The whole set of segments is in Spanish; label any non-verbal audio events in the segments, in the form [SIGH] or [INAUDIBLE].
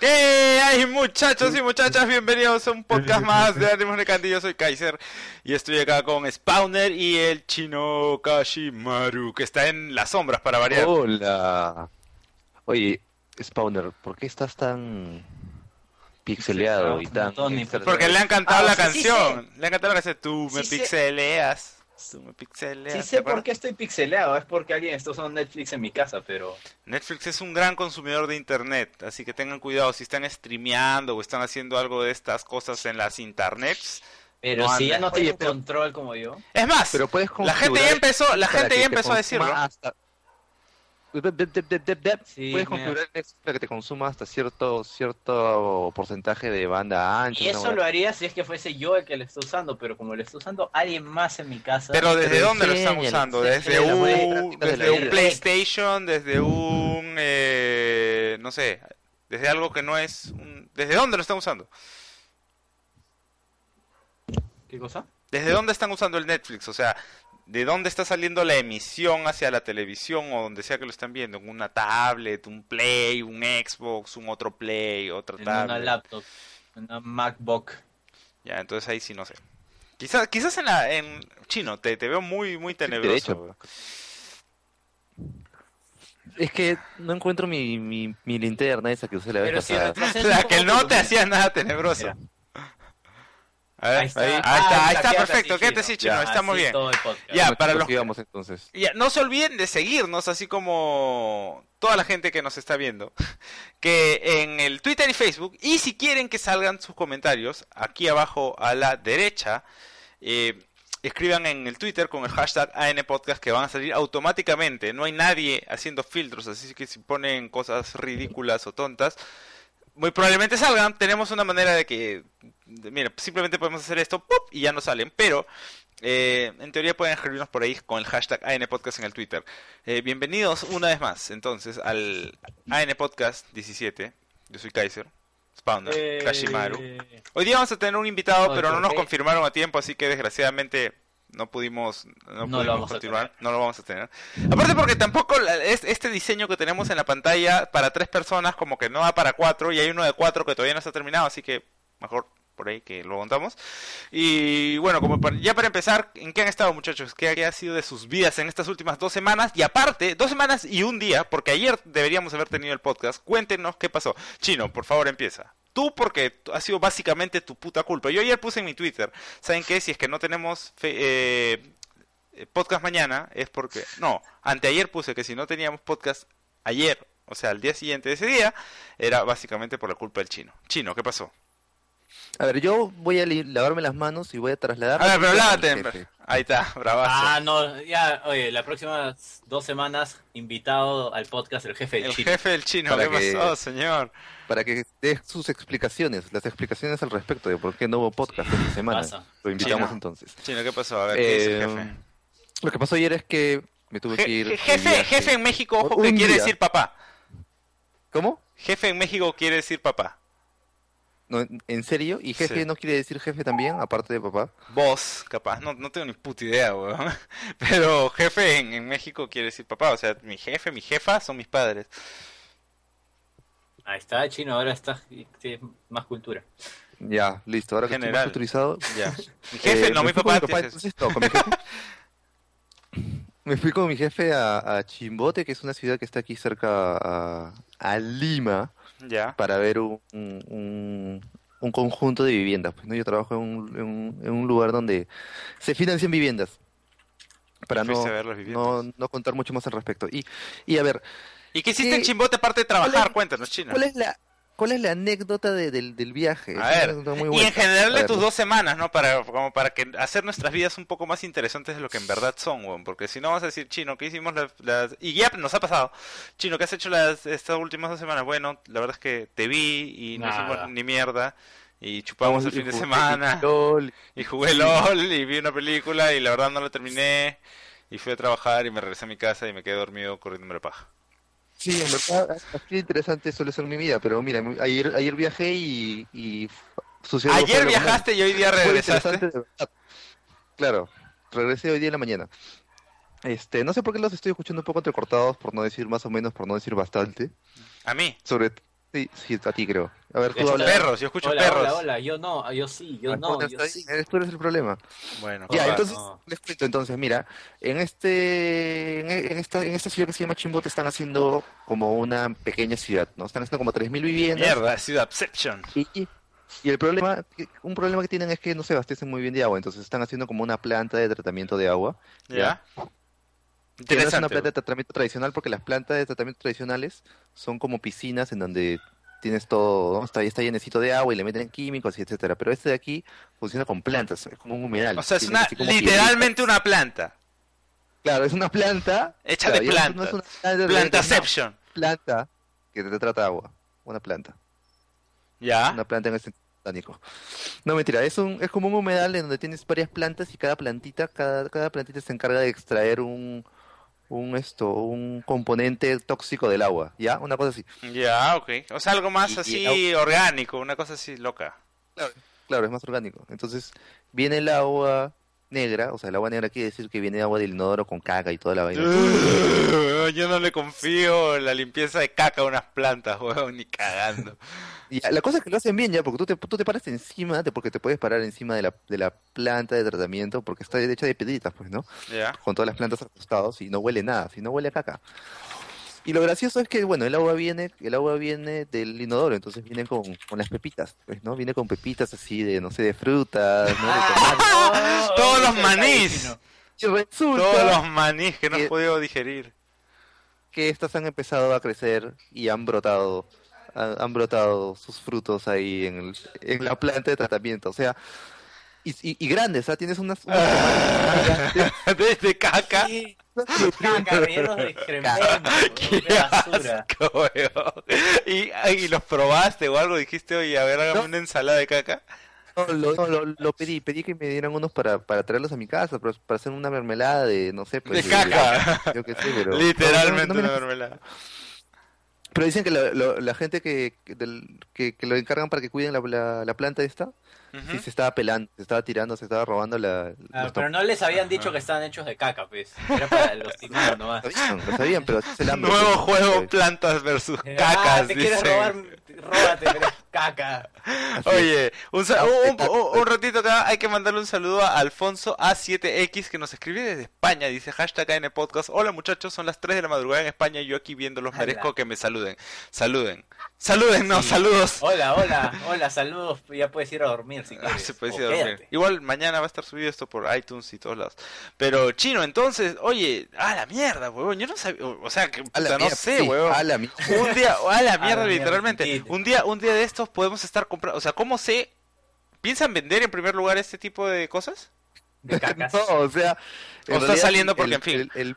¿Qué hay muchachos y muchachas? Bienvenidos a un podcast [LAUGHS] más de Ánimos de Candy. Yo soy Kaiser y estoy acá con Spawner y el chino Kashimaru, que está en las sombras para variar. Hola. Oye, Spawner, ¿por qué estás tan pixeleado y tan... Porque le han cantado Ah, la sí canción. Le han cantado la canción. Tú me pixeleas. Tú me pixeleas. Sí ¿te sé por qué estoy pixeleado, es porque alguien está usando Netflix en mi casa, pero... Netflix es un gran consumidor de internet, así que tengan cuidado si están streameando o están haciendo algo de estas cosas en las internets. Pero No si ya no tiene control como yo... Es más, Pero puedes la gente ya empezó, la gente ya empezó a decirlo. hasta- Sí, puedes mira. configurar Netflix para que te consuma hasta cierto cierto porcentaje de banda ancha. Y eso lo haría si es que fuese yo el que lo está usando, pero como lo está usando alguien más en mi casa... Pero ¿desde dónde lo están usando? Desde un, desde. PlayStation, desde un, eh, no sé, desde algo que no es, un- ¿desde dónde lo están usando? ¿Qué cosa? ¿Desde dónde están usando el Netflix? O sea, ¿de dónde está saliendo la emisión hacia la televisión o donde sea que lo están viendo? ¿En una tablet, un Play, un Xbox, un otro Play, otra En una tablet? laptop, una MacBook. Ya, entonces ahí sí no sé. Quizás, quizás en la, en chino, te, te veo muy, muy tenebroso. hecho. Es que no encuentro mi, mi, mi linterna esa que usé la vez Pero pasada. La que no te hacía nada tenebroso. Mira. A ver, ahí Ahí está, ahí Ah, está, ahí está quédate perfecto, quédate chino. así, chino, Ya, estamos bien. Ya, para los- sigamos entonces. Ya, no se olviden de seguirnos, así como toda la gente que nos está viendo, [LAUGHS] que en el Twitter y Facebook, y si quieren que salgan sus comentarios, aquí abajo a la derecha, eh, escriban en el Twitter con el hashtag ANPodcast que van a salir automáticamente, no hay nadie haciendo filtros, así que si ponen cosas ridículas o tontas, muy probablemente salgan, tenemos una manera de que, de- mira, simplemente podemos hacer esto, ¡pup! y ya no salen, pero... Eh, en teoría pueden escribirnos por ahí con el hashtag ANPodcast en el Twitter. Eh, bienvenidos una vez más, entonces, al ANPodcast 17. Yo soy Kaiser, Spawner, Eh, Kashimaru. Hoy día vamos a tener un invitado, pero no ¿por nos confirmaron a tiempo, así que desgraciadamente no pudimos, no pudimos vamos a continuar, no lo vamos a tener. Aparte porque tampoco la- es- este diseño que tenemos en la pantalla para tres personas como que no da para cuatro y hay uno de cuatro que todavía no está terminado, así que mejor por ahí que lo montamos. Y bueno, como para- ya para empezar, ¿en qué han estado muchachos? ¿Qué, qué ha sido de sus vidas en estas últimas dos semanas? Y aparte, dos semanas y un día, porque ayer deberíamos haber tenido el podcast, cuéntenos qué pasó. Chino, por favor empieza. Tú porque ha sido básicamente tu puta culpa. Yo ayer puse en mi Twitter, ¿saben qué? Si es que no tenemos fe- eh, eh, podcast mañana, es porque... No, anteayer puse que si no teníamos podcast ayer, o sea, al día siguiente de ese día, era básicamente por la culpa del chino. Chino, ¿qué pasó? A ver, yo voy a lavarme las manos y voy a trasladar. A ver, pero lávate. Ahí está, bravazo. Ah, no, ya, oye, las próximas dos semanas invitado al podcast el jefe del el chino. jefe del chino, ¿qué que- pasó, señor? Para que dé sus explicaciones, las explicaciones al respecto de por qué no hubo podcast esta semana. Pasa. Lo invitamos Chino. entonces. Chino, ¿qué pasó? A ver, ¿qué dice el Eh, jefe? Lo que pasó ayer es que me tuve que ir. Jefe, jefe en México, ojo, que quiere día. decir papá. ¿Cómo? Jefe en México quiere decir papá. No, ¿En en serio? ¿Y jefe Sí. no quiere decir jefe también, aparte de papá? Vos, capaz, no, no tengo ni puta idea, weón. [LAUGHS] Pero jefe en, en México quiere decir papá, o sea, mi jefe, mi jefa son mis padres. Ahí está, chino, ahora está, tiene más cultura. Ya, listo. Ahora que estoy más autorizado. Ya. [LAUGHS] Mi jefe, eh, no me mi con papá. entonces, no, con mi jefe. Me fui con mi jefe a, a Chimbote, que es una ciudad que está aquí cerca a, a Lima, Ya. para ver un, un, un conjunto de viviendas. Pues, ¿no? Yo trabajo en un, en un, en un lugar donde se financian viviendas. Para no, ver las viviendas. no, no contar mucho más al respecto. Y, y a ver, ¿Y qué hiciste en ¿qué- Chimbote aparte de trabajar? es- Cuéntanos, chino. ¿cuál es la, ¿cuál es la anécdota de- del, del viaje? A ver, y en general de tus dos semanas, ¿no? Para, como para que hacer nuestras vidas un poco más interesantes de lo que en verdad son, weón. Porque si no vas a decir, Chino, ¿qué hicimos las, las- Y ya nos ha pasado. Chino, ¿qué has hecho las, estas últimas dos semanas? Bueno, la verdad es que te vi y no Nada. hicimos ni mierda. Y chupamos el y fin de jugué semana. LOL, Y jugué LOL y vi una película y la verdad no la terminé. Y fui a trabajar y me regresé a mi casa y me quedé dormido corriendo la paja. Sí, en verdad, así interesante suele ser mi vida, pero mira, ayer, ayer viajé y, y sucedió Ayer viajaste y hoy día regresaste. Claro, regresé hoy día en la mañana. Este, no sé por qué los estoy escuchando un poco entrecortados, por no decir más o menos, por no decir bastante. A mí. Sobre, sí, sí, a ti creo. A ver, tú Escucha, habla. Perros, yo escucho hola, perros. hola, hola, yo no, yo sí, yo Ah, no, bueno, yo sí. tú eres el problema. Bueno, Ya, papá. entonces, no. les cuento entonces, mira, en este, en, en esta, en esta ciudad que se llama Chimbote están haciendo como una pequeña ciudad, ¿no? Están haciendo como 3.000 viviendas. Mierda, Ciudadception. Y, y, y el problema, un problema que tienen es que no se abastecen muy bien de agua, entonces están haciendo como una planta de tratamiento de agua. ¿Ya? Que no es una planta de tratamiento tradicional porque las plantas de tratamiento tradicionales son como piscinas en donde tienes todo, ¿no? está, está llenecito de agua y le meten químicos y etcétera. Pero este de aquí funciona con plantas, es como un humedal. O sea, es una, literalmente una planta. piedritas. Claro, es una planta. Hecha claro, de ya no es plantas. una planta Plantaception. no, planta que te trata agua. Una planta. ¿Ya? Una planta en el sentido botánico. No, mentira, es un, es como un humedal en donde tienes varias plantas y cada plantita, cada, cada plantita se encarga de extraer un, un esto, un componente tóxico del agua, ¿ya? Una cosa así. Ya, ok. O sea, algo más Y- y así orgánico, una cosa así loca. Claro, es más orgánico. Entonces, viene el agua negra, o sea, el agua negra quiere decir que viene agua del inodoro con caca y toda la vaina. [LAUGHS] Yo no le confío la limpieza de caca a unas plantas, [LAUGHS] weón, ni cagando. Y la cosa es que lo hacen bien ya, porque tú te, tú te paras encima, de, porque te puedes parar encima de la, de la planta de tratamiento, porque está hecha de piedritas, pues, ¿no? ¿Ya? con todas las plantas a los costados y no huele nada, si no huele a caca. Y lo gracioso es que, bueno, el agua viene, el agua viene del inodoro, entonces viene con, con las pepitas, pues, ¿no? Viene con pepitas así de, no sé, de frutas, ¿no? De. Oh, [LAUGHS] Todos los manís. Y resulta Todos los manís que no has podido digerir. que estas han empezado a crecer y han brotado, han, han brotado sus frutos ahí en, el- en la planta de tratamiento, o sea, y, y, y grandes, ¿ah? Tienes unas... unas [LAUGHS] Desde caca. Sí, [LAUGHS] caca, rellenos de excremento, Qué de basura. asco. ¿Y, y los probaste o algo? Dijiste, oye, a ver, hágame No. una ensalada de caca. No, lo, no, lo, lo pedí, pedí que me dieran unos para, para traerlos a mi casa, para, para hacer una mermelada de, no sé, pues... de caca. yo qué sé, pero... [LAUGHS] Literalmente no, una mermelada. Pero dicen que la, la gente que, que, que lo encargan para que cuiden la, la, la planta esta, Ujú. sí se estaba pelando, se estaba tirando, se estaba robando la... Ah, pero no les habían dicho que estaban hechos de caca, pues. Era para los [LAUGHS] timados nomás. Lo sabían, lo sabían, pero el hambre. Nuevo pues, juego, ¿sabes? plantas versus Ah, cacas, te quieres robar, róbate, pero es caca. Oye, un, Ah, un, un- un ratito acá hay que mandarle un saludo a Alfonso A7X que nos escribe desde España. Dice hashtag AN Podcast. Hola muchachos, son las 3 de la madrugada en España y yo aquí viéndolos merezco que me saluden. Saluden. Saluden, no, Sí. saludos. Hola, hola, hola, saludos. Ya puedes ir a dormir si Ah, quieres. se puede ir a dormir. quédate. Igual mañana va a estar subido esto por iTunes y todos lados. Pero chino, entonces, oye, a la mierda, huevón. Yo no sabía, o sea, que A puta, la no mierda, sé, sí, huevón. a la mierda. Un día, [LAUGHS] a la mierda, literalmente. Un día, un día de estos podemos estar comprando, o sea, ¿cómo sé? ¿Piensan vender en primer lugar este tipo de cosas? De cacas. [LAUGHS] No, o sea... O está saliendo porque, el- en fin. El, el-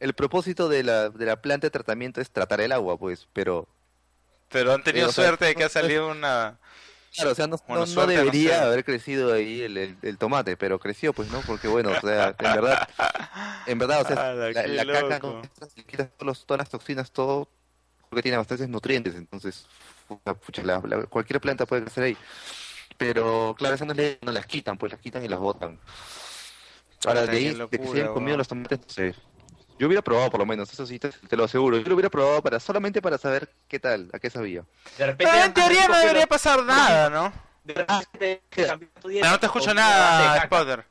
el propósito de la, de la planta de tratamiento es tratar el agua, pues, pero... Pero han tenido suerte de que ha salido una... Claro, o sea, no, Bueno, no- no suerte, no debería sé. haber crecido ahí el, el- el tomate, pero creció, pues, ¿no? Porque, bueno, o sea, en verdad, en verdad, o sea, [LAUGHS] Ala, la, caca, con quitas todas las toxinas, todo, porque tiene bastantes nutrientes, entonces, pucha, la- la- cualquier planta puede crecer ahí. Pero, claro, esas no, le- no las quitan, pues las quitan y las botan. Ahora, de ahí, de que se hayan comido los tomates, no sé. Yo hubiera probado, por lo menos, eso sí, te, te lo aseguro. Yo lo hubiera probado para solamente para saber qué tal, a qué sabía. De repente. Pero en teoría no debería pasar nada, ¿no? de repente Pero no te escucho nada, base de caca. Potter.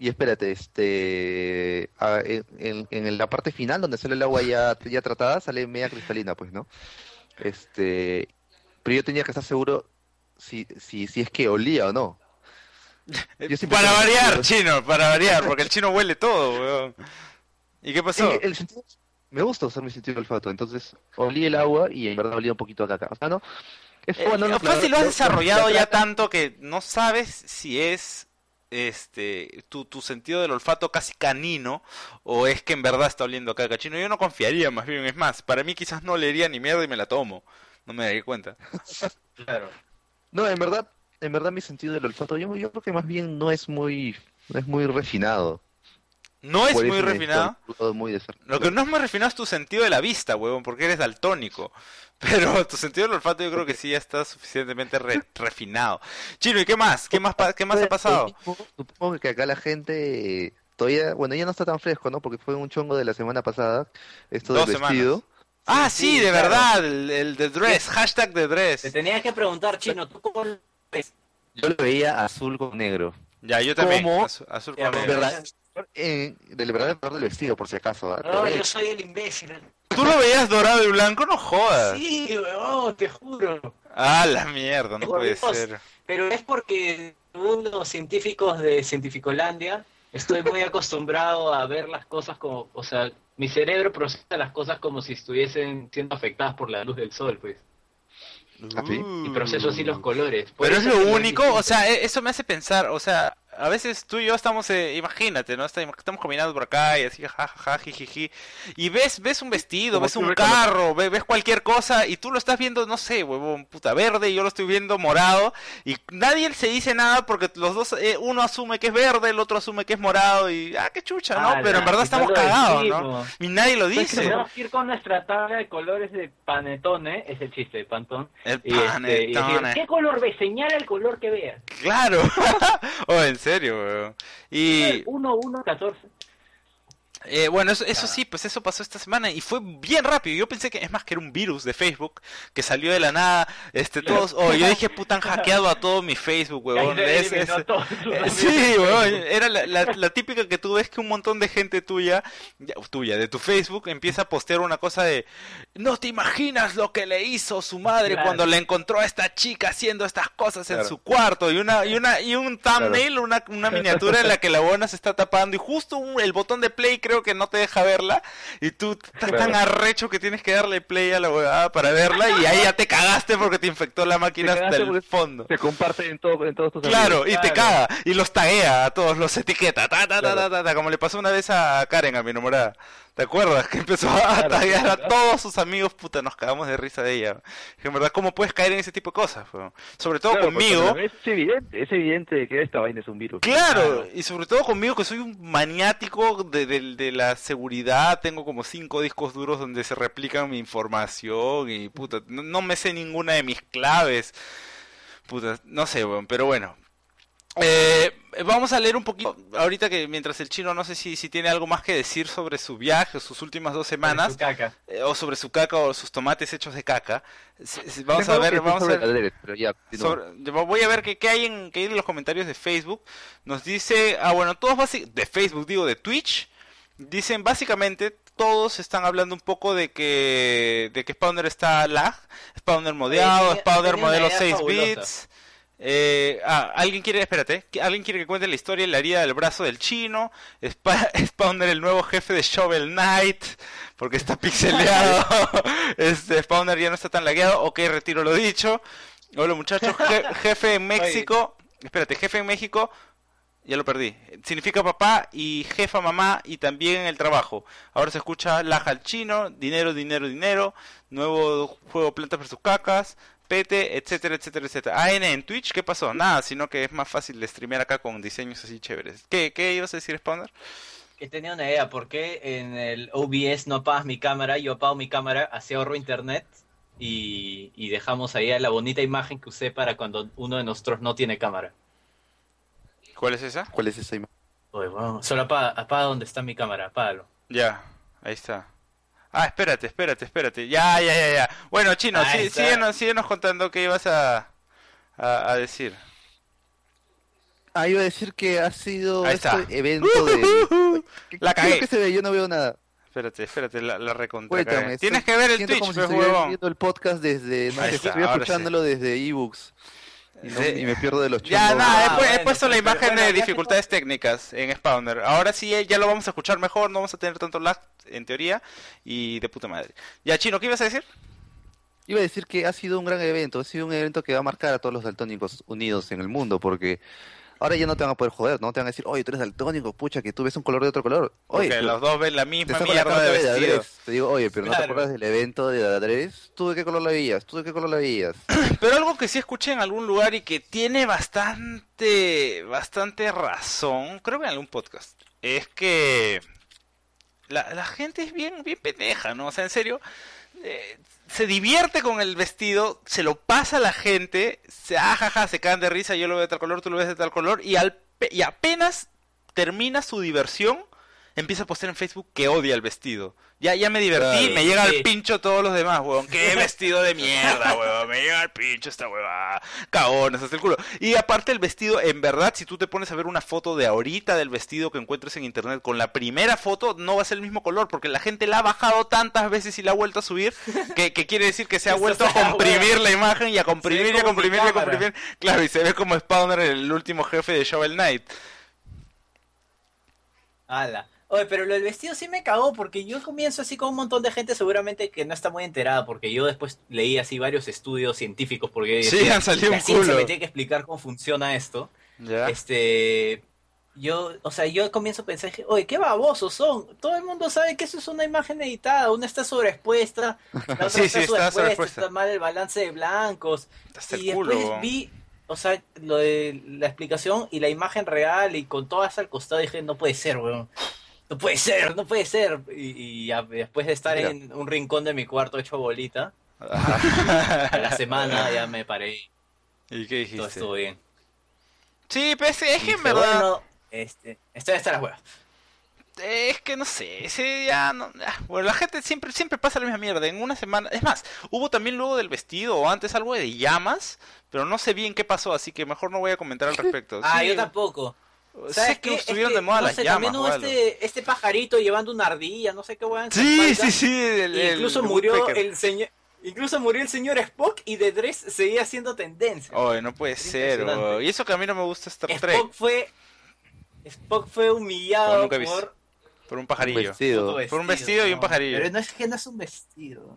Y espérate, este, a- en, en- en la parte final donde sale el agua ya, ya tratada, sale media cristalina, pues, ¿no? Este, pero yo tenía que estar seguro si, si, si es que olía o no. [LAUGHS] Yo Para variar, chino, para variar, porque el chino huele todo, weón. ¿Y qué pasó? El, el sentido, me gusta usar mi sentido del olfato, entonces olí el agua y en verdad olía un poquito a caca. O sea, no, es Eh, bueno, no, fácil claro, lo has no, desarrollado la ya tanto que no sabes si es este tu, tu sentido del olfato casi canino o es que en verdad está oliendo a caca chino. Yo no confiaría más bien, es más, para mí quizás no olería ni mierda y me la tomo. No me daría cuenta. [LAUGHS] Claro. No, en verdad, en verdad mi sentido del olfato, yo, yo creo que más bien no es muy, no es muy refinado. No es Por muy refinado. muy Lo que no es muy refinado es tu sentido de la vista, huevón, porque eres daltónico. [LAUGHS] Pero tu sentido del olfato yo creo que sí ya está suficientemente re- refinado. Chino, ¿y qué más? ¿Qué más, pa- qué más ha pasado? Supongo que acá la gente todavía, bueno, ya no está tan fresco, ¿no? Porque fue un chongo de la semana pasada, esto del Dos semanas. vestido. Ah, sí, sí, de claro. verdad, el, el de dress, hashtag de Te dress. tenías que preguntar, Chino, ¿tú cómo lo ves? Yo lo veía azul con negro. Ya, yo también. ¿Cómo? Azul, con negro. ¿Verdad? Eh, del verdadero color del vestido, por si acaso. ¿ah? No, yo soy el imbécil. ¿Tú lo veías dorado y blanco? No jodas. Sí, weón, te juro. Ah, la mierda, no puede Dios. ser. Pero es porque según los científicos de Cientificolandia, estoy muy acostumbrado a ver las cosas como, o sea, mi cerebro procesa las cosas como si estuviesen siendo afectadas por la luz del sol, pues. Y proceso así los colores. Por Pero es lo único, o sea, e- eso me hace pensar, o sea, a veces tú y yo estamos, eh, imagínate, ¿no? Estamos caminando por acá y así, jajaja, jijiji, y ves, ves un vestido, ves un ves carro, ve- ves cualquier cosa y tú lo estás viendo, no sé, huevón, puta verde y yo lo estoy viendo morado y nadie se dice nada porque los dos, eh, uno asume que es verde, el otro asume que es morado y, ah, qué chucha, ¿no? Ah, Pero en verdad estamos cagados, ¿no? Y nadie lo Pues dice. tenemos que ir con nuestra tabla de colores de panetone, es el chiste de Pantón. El Y, este, y decir, panetone. ¿qué color ves? Señala el color que veas. Claro. [LAUGHS] oh, en serio, weón. Y 1, 1, 14. Eh, bueno, eso, eso sí, pues eso pasó esta semana y fue bien rápido. Yo pensé que es más que era un virus de Facebook que salió de la nada. Este, todos, oh, yo dije, puta, han [LAUGHS] hackeado a todo mi Facebook, huevón. Es- es- eh, Sí, Facebook. era la, la- la típica que tú ves que un montón de gente tuya, ya, tuya, de tu Facebook, empieza a postear una cosa de, no te imaginas lo que le hizo su madre Claro. cuando le encontró a esta chica haciendo estas cosas en su cuarto y una y una y un thumbnail, una, una miniatura en la que la buena se está tapando y justo un- el botón de play creo que no te deja verla y tú estás tan arrecho que tienes que darle play a la huevada para verla y ahí ya te cagaste porque te infectó la máquina Te hasta el fondo. Se comparte en, todo, en todos tus Claro, amigos. y te caga, y los taguea a todos, los etiqueta, ta, ta, ta, Claro. ta, ta, ta, como le pasó una vez a Karen, a mi enamorada. ¿Te acuerdas? Que empezó a Claro, a todos sus amigos, puta, nos cagamos de risa de ella. Que en verdad, ¿cómo puedes caer en ese tipo de cosas? weón? Sobre todo Claro, conmigo. Es evidente, es evidente que esta vaina es un virus. Claro, y sobre todo conmigo que soy un maniático de, de- de la seguridad, tengo como cinco discos duros donde se replican mi información y puta, no, no me sé ninguna de mis claves, puta, no sé, weón, pero bueno. Eh, vamos a leer un poquito, ahorita que mientras el chino no sé si, si tiene algo más que decir sobre su viaje, sus últimas dos semanas, Su caca. eh, o sobre su caca o sus tomates hechos de caca. Vamos a ver, vamos a ver. Pero ya, continúa. Sobre- yo voy a ver qué, qué hay en, qué hay en los comentarios de Facebook. Nos dice, ah bueno, todos de Facebook, digo, de Twitch, dicen básicamente todos están hablando un poco de que de que Spawner está lag, Spawner modeado, Spawner modelo idea 6 fabulosa. bits. Eh, ah, alguien quiere, espérate, alguien quiere que cuente la historia de la herida del brazo del chino, Spa- [LAUGHS] Spawner el nuevo jefe de Shovel Knight, porque está pixeleado, [LAUGHS] este Spawner ya no está tan lagueado, ok, retiro lo dicho. Hola muchachos, Je- [LAUGHS] jefe en México, espérate, jefe en México, ya lo perdí. Significa papá y jefa mamá y también en el trabajo. Ahora se escucha laja al chino, dinero, dinero, dinero, nuevo juego plantas versus cacas, pete, etcétera, etcétera, etcétera. AN en Twitch, ¿qué pasó? Nada, sino que es más fácil de streamear acá con diseños así chéveres. ¿Qué, qué ibas a decir, Spawner? Que tenía una idea, ¿por qué en el OBS no apagas mi cámara? Yo apago mi cámara, así ahorro internet y, y dejamos ahí la bonita imagen que usé para cuando uno de nosotros no tiene cámara. ¿Cuál es esa? ¿Cuál es esa imagen? Oye, bueno, solo apaga, apaga donde está mi cámara, apágalo. Ya, ahí está. Ah, espérate, espérate, espérate. Ya, ya, ya, ya. Bueno, chino, sí, está. síguenos, síguenos contando qué ibas a, a, a decir. Ah, iba a decir que ha sido Ahí está. este evento de... ¿Qué- La qué es lo cagué. que se ve? Yo no veo nada. Espérate, espérate, la, la recontra. Cuéntame. Tienes que ver el Twitch, como si pues, huevón. viendo el podcast desde... No está, estoy ahora sí. escuchándolo desde ebooks. Y, no- Sí. y me pierdo de los Ya, chongos. nada, he, Ah, pu- he bueno, puesto la imagen bueno, de ya que dificultades técnicas en Spawner. Ahora sí, eh, ya lo vamos a escuchar mejor, no vamos a tener tanto lag en teoría y de puta madre. Ya, Chino, ¿qué ibas a decir? Iba a decir que ha sido un gran evento, ha sido un evento que va a marcar a todos los daltónicos unidos en el mundo, porque ahora ya no te van a poder joder, no te van a decir, oye, tú eres daltónico, pucha, que tú ves un color de otro color. Oye, Porque los dos ven la misma mierda de de vestido. Adres. Te digo, oye, pero ¿no te Claro. acuerdas del evento de Adres? ¿Tú de qué color la veías? ¿Tú de qué color la veías? [CLEARS THROAT] Pero algo que sí escuché en algún lugar y que tiene bastante, bastante razón, creo que en algún podcast, es que la, la gente es bien, bien pendeja, ¿no? O sea, en serio, eh, se divierte con el vestido, se lo pasa a la gente, se ajaja, se caen de risa, yo lo veo de tal color, tú lo ves de tal color, y, al, y apenas termina su diversión, empieza a postear en Facebook que odia el vestido. Ya, ya me divertí, Claro. me llega al Sí. pincho todos los demás, weón. Qué [LAUGHS] vestido de mierda, weón. Me llega al pincho esta huevada. Cagones, hasta el culo. Y aparte el vestido, en verdad, si tú te pones a ver una foto de ahorita del vestido que encuentres en internet con la primera foto, no va a ser el mismo color, porque la gente la ha bajado tantas veces y la ha vuelto a subir, que, que quiere decir que se ha vuelto a comprimir la imagen y a comprimir y a comprimir y a comprimir. Claro, y se ve como Spawner, el último jefe de Shovel Knight. Ala. Oye, pero lo del vestido sí me cagó porque yo comienzo así con un montón de gente seguramente que no está muy enterada porque yo después leí así varios estudios científicos porque Sí, decía, han salido la un culo. me tiene que explicar cómo funciona esto. Este, yo, o sea, yo comienzo a pensar, oye, qué babosos son. Todo el mundo sabe que eso es una imagen editada, una está sobreexpuesta, la [LAUGHS] otra Sí, sí, está está sobreexpuesta, está mal el balance de blancos. El y después vi, o sea, lo de la explicación y la imagen real y con todas al costado dije, no puede ser, weón. No puede ser, no puede ser. Y, después de estar Mira. en un rincón de mi cuarto hecho bolita, a la semana ya me paré ¿Y qué y todo dijiste? estuvo bien. Sí, pero es, es que en verdad... Bueno, este, esta está la hueva. Es que no sé, ese ya no... ah, Bueno, la gente siempre siempre pasa la misma mierda. En una semana... Es más, hubo también luego del vestido o antes algo de llamas, pero no sé bien qué pasó, así que mejor no voy a comentar al [LAUGHS] respecto. Ah, Sí, yo tampoco. Sé ¿Sabes que qué? estuvieron Es de moda no las sé, llamas. También hubo este, este pajarito llevando una ardilla, no sé qué su Sí, sí, sí. el- Y el- incluso el murió el señor. Incluso murió el señor Spock y The Dress seguía siendo tendencia. Oye, no puede ser. oh. Y eso que a mí no me gusta Star Trek. Spock fue. Spock fue humillado nunca he visto. por. Por un Un pajarillo. vestido. Por un vestido y un pajarillo. Pero no es que no es un vestido.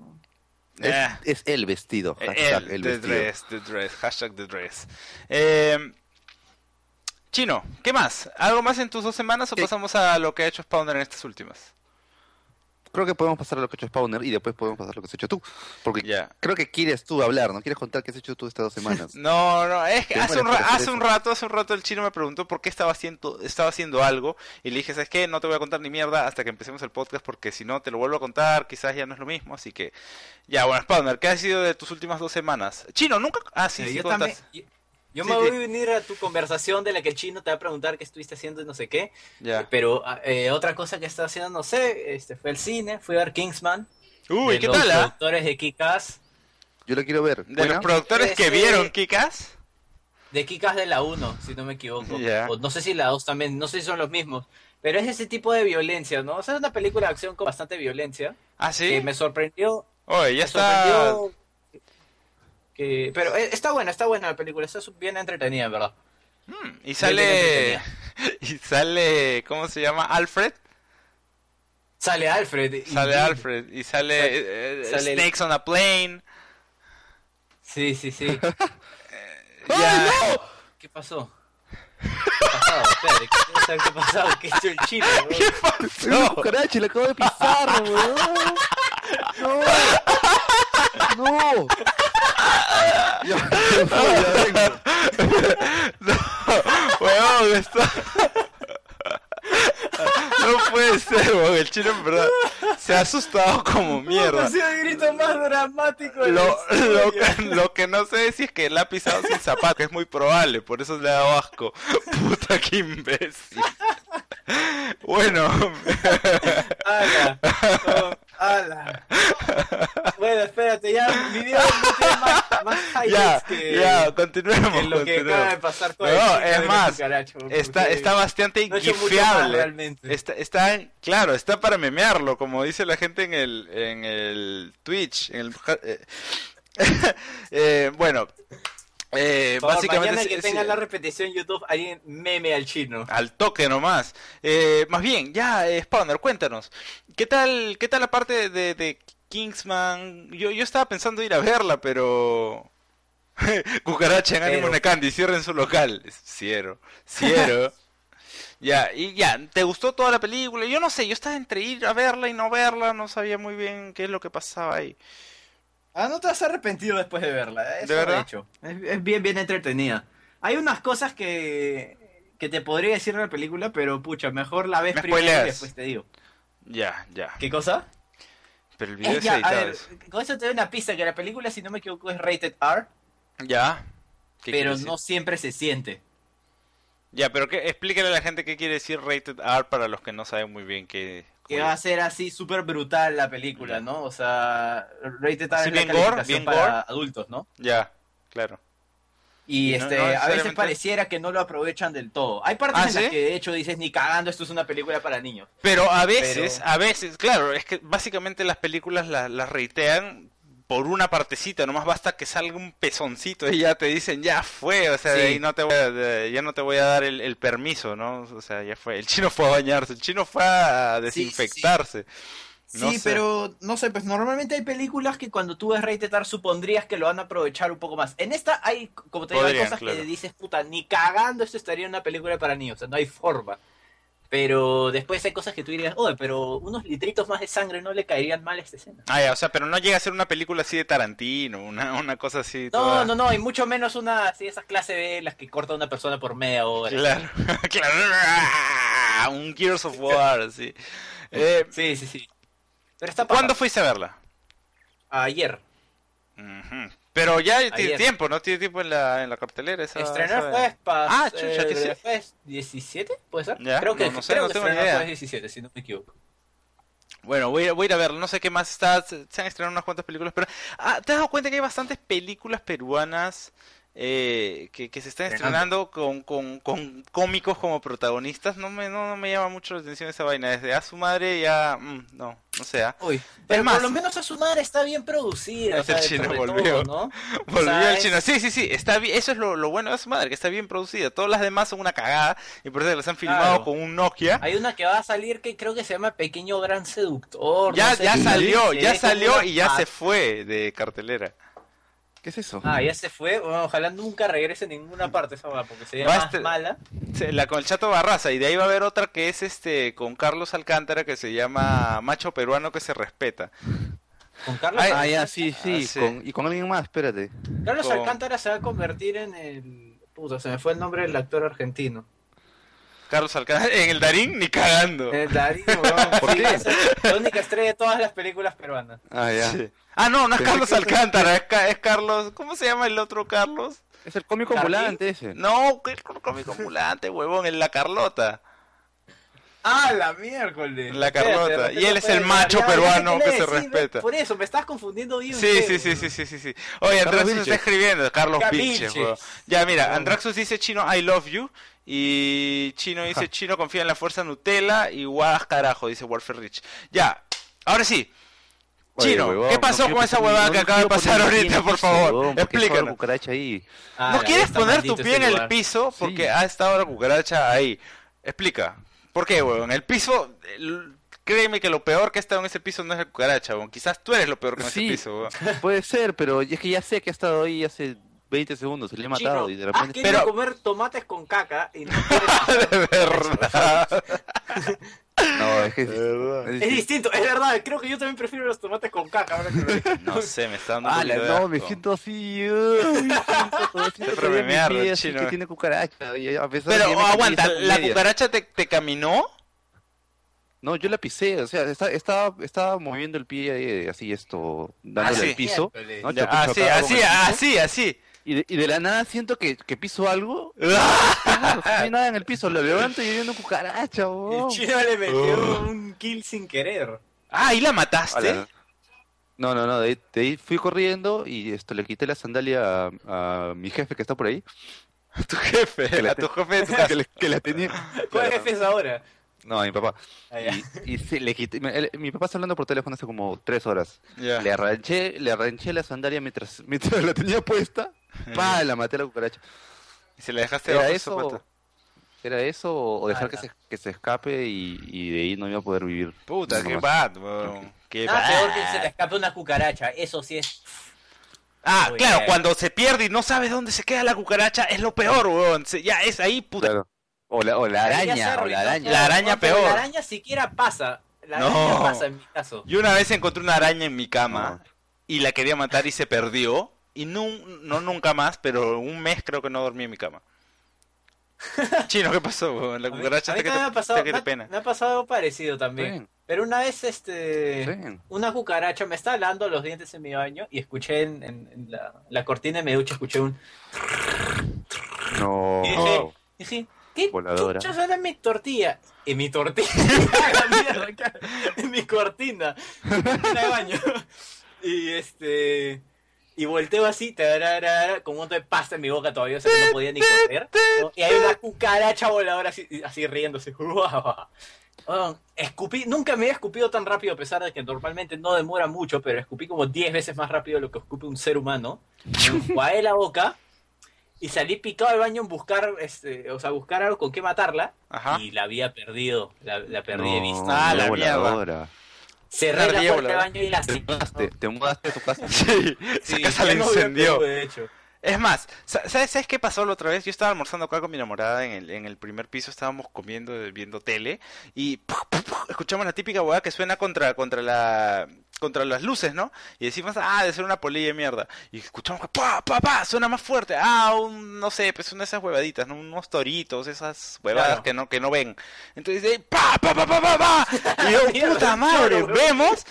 Es, Eh. es el vestido. Eh, hashtag el, el the vestido. dress, the dress, hashtag the dress. Eh, Chino, ¿qué más? ¿Algo más en tus dos semanas o Sí. pasamos a lo que ha hecho Spawner en estas últimas? Creo que podemos pasar a lo que ha hecho Spawner y después podemos pasar a lo que has hecho tú. Porque Ya. creo que quieres tú hablar, ¿no? Quieres contar qué has hecho tú estas dos semanas. [LAUGHS] No, no, es que hace un, hace un rato, hace un rato el chino me preguntó por qué estaba haciendo, estaba haciendo algo y le dije, ¿sabes qué? No te voy a contar ni mierda hasta que empecemos el podcast porque si no te lo vuelvo a contar, quizás ya no es lo mismo, así que... Ya, bueno, Spawner, ¿qué ha sido de tus últimas dos semanas? Chino, nunca... Ah, sí, Eh, sí, yo contas. también. Yo, yo Sí, me voy a unir a tu conversación de la que el chino te va a preguntar qué estuviste haciendo y no sé qué. Pero eh, otra cosa que está haciendo, no sé, este fue el cine, fui a ver Kingsman. Uy, de ¿qué los tal, ah? productores de Kikas. Yo lo quiero ver. De los productores que vieron Kikas. De Kikas de la 1, si no me equivoco. O no sé si la 2 también, no sé si son los mismos. Pero es ese tipo de violencia, ¿no? O sea, es una película de acción con bastante violencia. Ah, sí. Que me sorprendió. Oye, ya me está. sorprendió que... Pero eh, está buena, está buena la película. Está bien entretenida, en verdad. Mm, y sale. [LAUGHS] Y sale. ¿Cómo se llama? Alfred. Sale Alfred. y- Sale Alfred. Y sale. eh, Sale el- Snakes on a Plane. Sí, sí, sí. [LAUGHS] Ya. ¿Qué pasó? ¿Qué saber qué ha pasado. [LAUGHS] ¿Qué hecho el chino? weón? Es un cucaracho, le acabo de pisar, weón. No. No. [LAUGHS] Vengo. [LAUGHS] No, weón, está. [LAUGHS] No puede ser, weón. El chino en verdad se ha asustado como mierda. Ha sido el grito más dramático Lo, lo, que, lo que no sé es si es que él ha pisado sin zapato, que es muy probable, por eso le ha dado asco. Puta, qué imbécil. Bueno, ¡Hala! Oh, ¡Hala! Bueno, espérate, ya mi video no tiene más, más ya, highlights que, ya, continuemos. que lo que continuemos. acaba de pasar con No, es más, cucaracho, Está, porque está bastante no gifeable. Está, está, claro, está para memearlo, como dice la gente en el, en el Twitch. En el, eh, [LAUGHS] eh, bueno, Eh, Por básicamente mañana que sí, tenga la repetición en YouTube, alguien meme al chino. al toque nomás. Eh, más bien, ya, eh, Spawner, cuéntanos. ¿Qué tal, qué tal la parte de, de Kingsman? Yo, yo estaba pensando ir a verla, pero... [LAUGHS] Cucaracha en Ánimo Pero- Necandi, cierren su local. Ciero, ciero. [LAUGHS] Ya, y ya, ¿te gustó toda la película? Yo no sé, yo estaba entre ir a verla y no verla, no sabía muy bien qué es lo que pasaba ahí. Ah, no te has arrepentido después de verla. Eso ¿De verdad? de hecho. Es, es bien, bien entretenida. Hay unas cosas que, que te podría decir de la película, pero pucha, mejor la ves Me primero y después te digo. Ya, ya. ¿Qué cosa? Pero el video Eh, es ya, a editado. ver, eso. con eso te doy una pista, que la película, si no me equivoco, es rated R, Ya. ¿Qué quiere pero no siempre se siente. Ya, pero que, explícale a la gente qué quiere decir rated R para los que no saben muy bien qué... Que va a ser así súper brutal la película, ¿no? O sea, rated R la bien gore, bien para gore. adultos, ¿no? Ya, claro. Y este, no a veces pareciera que no lo aprovechan del todo. Hay partes ¿Ah, en las sí? que de hecho dices ni cagando, esto es una película para niños. Pero a veces, Pero- a veces, claro, es que básicamente las películas las, las reitean por una partecita, nomás basta que salga un pezoncito y ya te dicen, ya fue, o sea, de Sí. ahí no te voy a, de- ya no te voy a dar el, el permiso, ¿no? O sea, ya fue. El chino fue a bañarse, el chino fue a Sí, sí, sí. desinfectarse. No sí, sé. pero no sé, pues normalmente hay películas que cuando tú ves rated R supondrías que lo van a aprovechar un poco más. En esta hay, como te digo, hay cosas claro. que dices, puta, ni cagando esto estaría en una película para niños, o sea, no hay forma. Pero después hay cosas que tú dirías, oye, pero unos litritos más de sangre no le caerían mal a esta escena. Ah, ya, o sea, pero no llega a ser una película así de Tarantino, una, una cosa así. No, toda- no, no, y mucho menos una así esas clases B, las que corta una persona por media hora. Claro, [LAUGHS] claro. [LAUGHS] Un Gears of War, sí. Eh, Sí, sí, sí. Pero está ¿Cuándo fuiste a verla? Ayer. Ujú. Pero ya tiene Ayer. tiempo, ¿no? Tiene tiempo en la, en la cartelera. Esa, Estrenó el jueves Ah, chucha, eh, ¿qué el jueves 17, ¿puede ser? Ya, Creo que, no, no sé, creo no que tengo estrenó idea. jueves 17, si no me equivoco. Bueno, voy a, voy a ir a verla. No sé qué más está. Se se han estrenado unas cuantas películas, pero... Ah, ¿te has dado cuenta que hay bastantes películas peruanas eh, que, que se están Estrenando. con, con, con cómicos como protagonistas? No me, no, no me llama mucho la atención esa vaina. Desde a su madre ya... mm, no, no sé. ah. Uy, pero más- por lo menos a su madre está bien producida. o [LAUGHS] sea, chino volvió. todo, ¿no? [LAUGHS] Volvió sea, el es- chino. Sí, sí, sí. Está bien. Eso es lo, lo bueno de su madre, que está bien producida. Todas las demás son una cagada y por eso las han filmado Claro. con un Nokia. Hay una que va a salir que creo que se llama Pequeño Gran Seductor. Ya, no sé ya salió, ya salió y ya se fue de cartelera. ¿Qué es eso? Ah, ya se fue. Bueno, ojalá nunca regrese a ninguna parte esa va, porque sería más este- mala. La con el Chato Barraza y de ahí va a haber otra que es este con Carlos Alcántara que se llama Macho Peruano que se respeta. Con Carlos, Ay, Ah, ya, Alcántara- sí, sí. Ah, sí. con- y con alguien más, espérate. Carlos con- Alcántara se va a convertir en el. Puta, se me fue el nombre del actor argentino. Carlos Alcántara [LAUGHS] en el Darín ni cagando. El Darío, weón. ¿Por Sí, qué? es La única estrella de todas las películas peruanas. Ah, ya. Sí. Ah, no, no es Pensé Carlos Alcántara, es, es Carlos, ¿cómo se llama el otro Carlos? Es el cómico ¿Carlín? ambulante ese. No, el cómico [LAUGHS] ambulante, huevón, el La Carlota. Ah, la miércoles. La Carlota. Y él es el macho ya, peruano que es, se respeta. Por eso, me estás confundiendo bien. Sí, sí, sí, sí, sí, sí, sí. Oye, Andraxus está escribiendo, Carlos huevón. Ya, mira. Andraxus dice chino, I love you. Y Chino dice, Chino confía en la fuerza Nutella. Y guas carajo, dice Warfare Rich. Ya, ahora sí. Oye, Chino, huevón, ¿qué no pasó quiero con esa huevada no que acaba de pasar ahorita, en por favor? Explícanos. cucaracha ahí. Ah, ¿No quieres poner tu pie en el piso? Porque Sí. ha estado la cucaracha ahí. Explica. ¿Por qué, huevón? El piso... el- Créeme que lo peor que ha estado en ese piso no es la cucaracha, huevón. Quizás tú eres lo peor con Sí. ese piso, huevón. [LAUGHS] Puede ser, pero es que ya sé que ha estado ahí hace 20 segundos, se le he matado Chino, y de repente... Pero- comer tomates con caca y no [LAUGHS] quieres... De verdad. [LAUGHS] No, es que es, verdad. es Es distinto. es verdad, creo que yo también prefiero los tomates con caca ahora que lo. No sé, me está dando Ah, no, me siento así. uy, siento todo, siento Siempre todavía me mi mearda pie el así chino. que tiene cucaracha. y a pesar de Pero me aguanta, ¿la media. cucaracha te, te caminó? No, yo la pisé, o sea, está- estaba, estaba moviendo el pie eh, así esto, dándole sí. al piso. ¿no? Ya, Choc- así, así, piso, así, así. Y de, y de la nada siento que, que piso algo. [LAUGHS] No hay nada en el piso, lo levanto y hay una cucaracha, El oh. chino le metió un kill sin querer. Ah, ¿y la mataste? Ala. No, no, no, de ahí, de ahí fui corriendo y esto le quité la sandalia a, a mi jefe que está por ahí. A [LAUGHS] tu jefe, Que a tu jefe de tu casa. [LAUGHS] que, le- que la tenía. ¿Cuál Claro. jefe es ahora? No, a mi papá. Ah. Y, y sí, le quité, me- él- mi papá está hablando por teléfono hace como tres horas. Ya. Le arranché, le arranché la sandalia mientras, [LAUGHS] mientras la tenía puesta [LAUGHS] pa, la maté a la cucaracha. Y se la dejaste ¿Era su eso, pata. ¿Era eso o dejar que Ala. se, que se escape y, y de ahí no iba a poder vivir? Puta, qué más? bad, weón. Qué Nada bad. peor que se le escape una cucaracha. Eso sí es. Ah, Muy claro, bien. cuando se pierde y no sabes dónde se queda la cucaracha, es lo peor, weón. Se- ya es ahí, puta. Claro. O la, o la araña, o la araña. La ¿no? Peor. La araña siquiera pasa. La No. araña pasa en mi caso. Yo una vez encontré una araña en mi cama No. y la quería matar y se perdió. Y no, no nunca más, pero un mes creo que no dormí en mi cama. [LAUGHS] Chino, ¿qué pasó? La cucaracha te que también te, me ha pasado, te que te me ha- pena. me ha pasado algo parecido también. Pero una vez, este, ven. una cucaracha me estaba lavando los dientes en mi baño y escuché en, en- en la, la cortina de mi ducha, escuché un... No. Y dije, dije, ¿qué Voladora. en mi tortilla? En mi tortilla, [LAUGHS] [LAUGHS] mierda, en mi cortina, cortina de baño. Y este... Y volteo así, tararara, con un montón de pasta en mi boca todavía, o sea que no podía ni correr. ¿no? Y hay una cucaracha voladora así, así riéndose. [LAUGHS] Escupí, nunca me había escupido tan rápido, a pesar de que normalmente no demora mucho, pero escupí como 10 veces más rápido de lo que escupe un ser humano. Me la boca y salí picado al baño en buscar, este, o sea, buscar algo con qué matarla. Ajá. Y la había perdido, la, la perdí de vista. Ah, la mierda. voladora. Cerré la ardilla puerta del baño y la Te mudaste, te mudaste a tu casa. [LAUGHS] Sí, esa Sí, [LAUGHS] casa la no había incendió. Perú, de hecho. Es más, sa- ¿sabes, ¿sabes qué pasó la otra vez? Yo estaba almorzando acá con mi enamorada en el, en el primer piso, estábamos comiendo, viendo tele, y ¡puf, puf, puf! escuchamos la típica hueá que suena contra, contra la contra las luces, ¿no? Y decimos, ah, debe ser una polilla de mierda. Y escuchamos que pa, pa, pa, suena más fuerte. Ah, un, no sé, pues una de esas huevaditas, ¿no? Unos toritos, esas huevadas Claro. que no, que no ven. Entonces, pa, pa, pa, pa, pa, pa. [LAUGHS] Y yo, puta madre, vemos.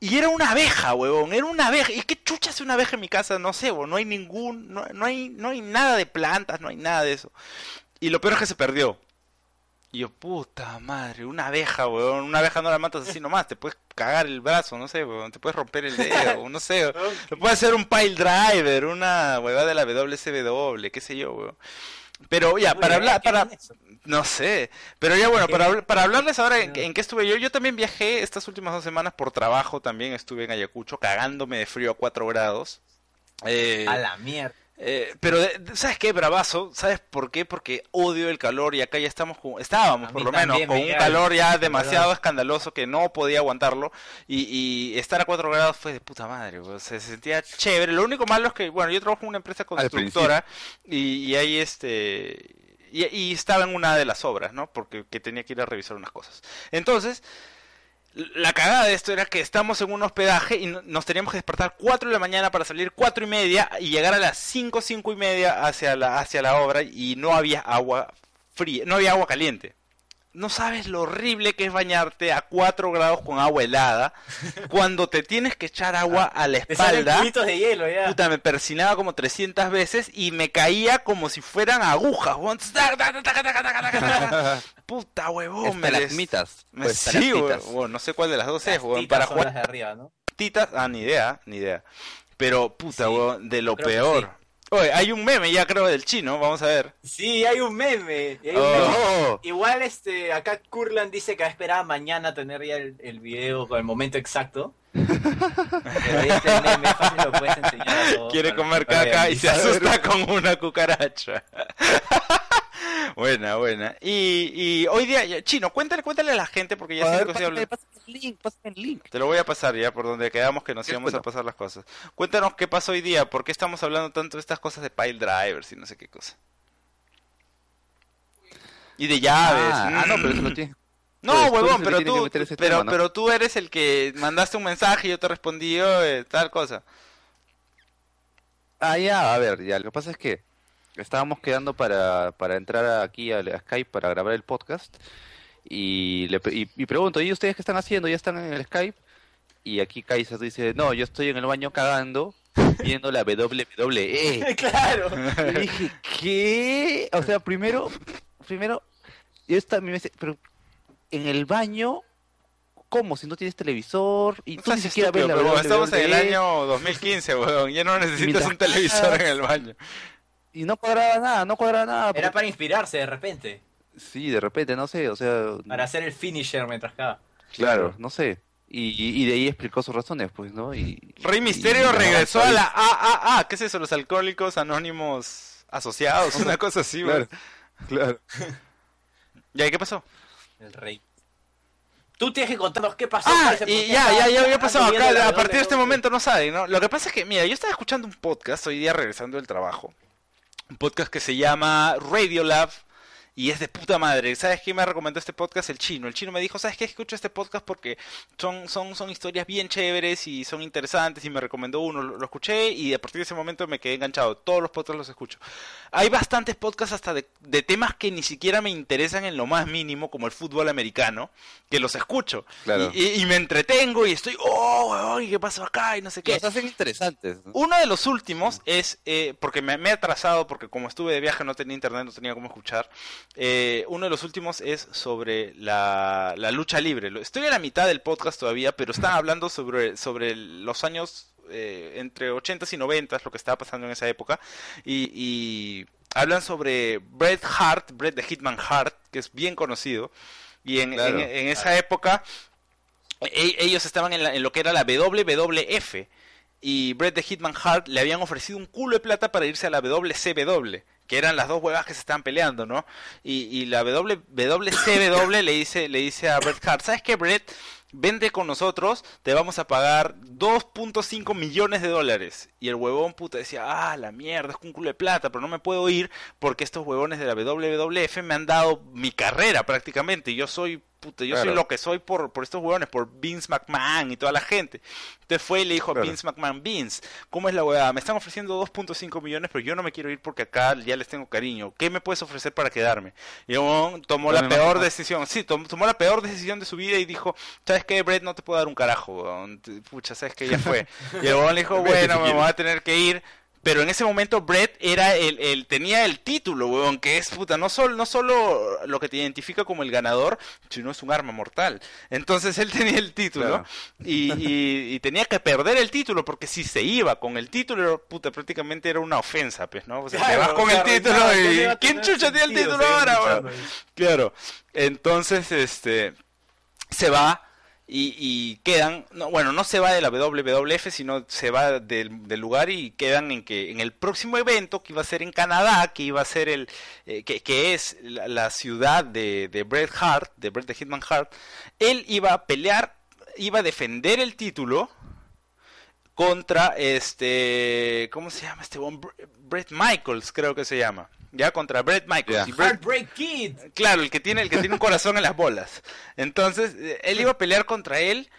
Y era una abeja, huevón, era una abeja. ¿Y qué chucha es una abeja en mi casa? No sé, huevón, no hay ningún, no, no hay, no hay nada de plantas, no hay nada de eso. Y lo peor es que se perdió. Y yo, puta madre, una abeja, weón. Una abeja no la matas así nomás. Te puedes cagar el brazo, no sé, weón. Te puedes romper el dedo, [LAUGHS] no sé. Puede ser un pile driver, una huevada de la WCW, qué sé yo, weón. Pero ya, para hablar, ¿Qué para, no sé, pero ya bueno, para, para hablarles ahora en, qué estuve yo, yo también viajé estas últimas dos semanas por trabajo, también estuve en Ayacucho cagándome de frío a 4 grados. Eh, A la mierda. Eh, pero, de- de- ¿sabes qué, bravazo? ¿Sabes por qué? Porque odio el calor y acá ya estamos, con- estábamos A por lo menos, con me un calor ya demasiado calor. escandaloso que no podía aguantarlo y, y estar a 4 grados fue de puta madre, o sea, se sentía chévere. Lo único malo es que, bueno, yo trabajo en una empresa constructora y, y ahí este... Y, y estaba en una de las obras, ¿no? Porque que tenía que ir a revisar unas cosas. Entonces, la cagada de esto era que estamos en un hospedaje y no- nos teníamos que despertar 4 de la mañana para salir 4 y media y llegar a las 5, 5 y media hacia la, hacia la obra y no había agua fría, no había agua caliente. No sabes lo horrible que es bañarte a 4 grados con agua helada [LAUGHS] cuando te tienes que echar agua a la Te espalda. cubitos de hielo ya. Puta, me persinaba como 300 veces y me caía como si fueran agujas. [LAUGHS] Puta huevón, Estalagmitas. me- Pues, Sí, weón, no sé cuál de las dos es, Las weón. titas Para son jugar las de arriba, ¿no? titas, ah, ni idea, ni idea. Pero, puta, Sí, weón, de lo peor. Oye, hay un meme ya creo del chino, vamos a ver. Sí, hay un meme. y hay un Oh. meme. [LAUGHS] Igual este, acá Kurlan dice que esperaba mañana tener ya el, el video con el momento exacto. Pero ahí está el meme, fácil lo puedes enseñar a todos Quiere comer caca y se asusta con una cucaracha. Buena, buena. Y, y hoy día, chino, cuéntale, cuéntale a la gente porque ya a siento que estoy hablando. pásame, pásame el link, pásame el link. Te lo voy a pasar ya por donde quedamos que nos ¿Qué íbamos a cuento? pasar las cosas. Cuéntanos qué pasó hoy día, por qué estamos hablando tanto de estas cosas de pile drivers y no sé qué cosa. Y de llaves. Ah, ah, no, pero eso lo tiene. No, Pues, huevón, pero tú, pero, tema, ¿no? pero tú eres el que mandaste un mensaje y yo te respondí eh, tal cosa. Ah, ya, a ver, ya, lo que pasa es que estábamos quedando para, para entrar aquí a, a Skype para grabar el podcast y, le, y, y pregunto, ¿y ustedes qué están haciendo? ¿Ya están en el Skype? Y aquí Kaiser dice, no, yo estoy en el baño cagando viendo la WWE. [LAUGHS] claro. [LAUGHS] Y dije, ¿qué? O sea, primero, primero, yo estaba, me dice, pero en el baño, ¿cómo? Si no tienes televisor y No tú ni seas siquiera ves la pero estamos en el año 2015, huevón. Ya no necesitas Mientras un televisor en el baño. Y no cuadraba nada, no cuadraba nada. Era porque- para inspirarse de repente. Sí, de repente, no sé, o sea, Para hacer el finisher mientras caga. claro, no sé. Y, y de ahí explicó sus razones, pues, ¿no? Y, Rey Misterio y- regresó a la AAA. ¿Qué es eso? Los alcohólicos anónimos asociados. [LAUGHS] Una cosa así, Claro, güey. claro. ¿Ya? [LAUGHS] ¿y qué pasó? El rey. Tú tienes que contarnos qué pasó. Ah, y ya, ya, ya había pasado acá. A partir de este momento no saben, ¿no? Lo que pasa es que, mira, yo estaba escuchando un podcast hoy día regresando del trabajo. Un podcast que se llama Radiolab. Y es de puta madre. ¿Sabes quién me recomendó este podcast? El chino. El chino me dijo, ¿sabes qué? Escucho este podcast porque son, son, son historias bien chéveres y son interesantes. Y me recomendó uno, lo, lo escuché y a partir de ese momento me quedé enganchado. Todos los podcasts los escucho. Hay bastantes podcasts hasta de, de temas que ni siquiera me interesan en lo más mínimo, como el fútbol americano, que los escucho. Claro. Y, y- y me entretengo y estoy, oh, ¿y qué pasó acá? Y no sé qué. Los hacen interesantes. ¿no? Uno de los últimos es, eh, porque me, me he atrasado, porque como estuve de viaje no tenía internet, no tenía cómo escuchar. Eh, uno de los últimos es sobre la, la lucha libre. Estoy a la mitad del podcast todavía, pero están [LAUGHS] hablando sobre, sobre los años eh, entre 80s y 90s, lo que estaba pasando en esa época. Y, y hablan sobre Bret Hart, Bret de Hitman Hart, que es bien conocido. Y en, Claro. en- en esa época e- ellos estaban en, la- en lo que era la WWF y Bret de Hitman Hart le habían ofrecido un culo de plata para irse a la WCW, que eran las dos huevas que se estaban peleando, ¿no? Y, y la WCW le dice, le dice a Bret Hart, ¿sabes qué, Bret? Vende con nosotros, te vamos a pagar 2.5 millones de dólares. Y el huevón puta decía, ah, la mierda, es un culo de plata, pero no me puedo ir porque estos huevones de la WWF me han dado mi carrera prácticamente. Yo soy, puta, yo soy Claro. lo que soy por, por estos huevones, por Vince McMahon y toda la gente. Entonces fue y le dijo a Claro. Vince McMahon, Vince, ¿cómo es la huevada? Me están ofreciendo 2.5 millones, pero yo no me quiero ir porque acá ya les tengo cariño. ¿Qué me puedes ofrecer para quedarme? Y el huevón tomó la peor decisión. Sí, tom- tomó la peor decisión de su vida y dijo, ¿sabes qué, Brett? No te puedo dar un carajo, huevón. Pucha, ¿sabes qué? Ya fue. [LAUGHS] Y el huevón le dijo, bueno, me voy a tener que ir. Pero en ese momento Brett era el, el tenía el título, huevón, que es puta, no solo, no solo lo que te identifica como el ganador, sino es un arma mortal. Entonces él [LAUGHS] tenía el título Claro. y, y- y tenía que perder el título porque si se iba con el título, puta, prácticamente era una ofensa, pues, ¿no? O sea, te vas con el título claro, ¿dónde y ¿quién chucha tiene el título ahora, weón? Claro. Entonces, este se va y, y quedan, no, bueno, no se va de la WWF, sino se va del, lugar y quedan en que en el próximo evento que iba a ser en Canadá, que iba a ser el, eh, que, es la, ciudad de, de Bret Hart, de Bret de Hitman Hart, él iba a pelear, iba a defender el título contra este, ¿cómo se llama este? Bret Michaels, creo que se llama. Ya contra Bret Michaels. Ya. Y Heartbreak Kid. Claro, el que tiene, el que tiene un corazón en las bolas. Entonces, eh, él iba a pelear contra él,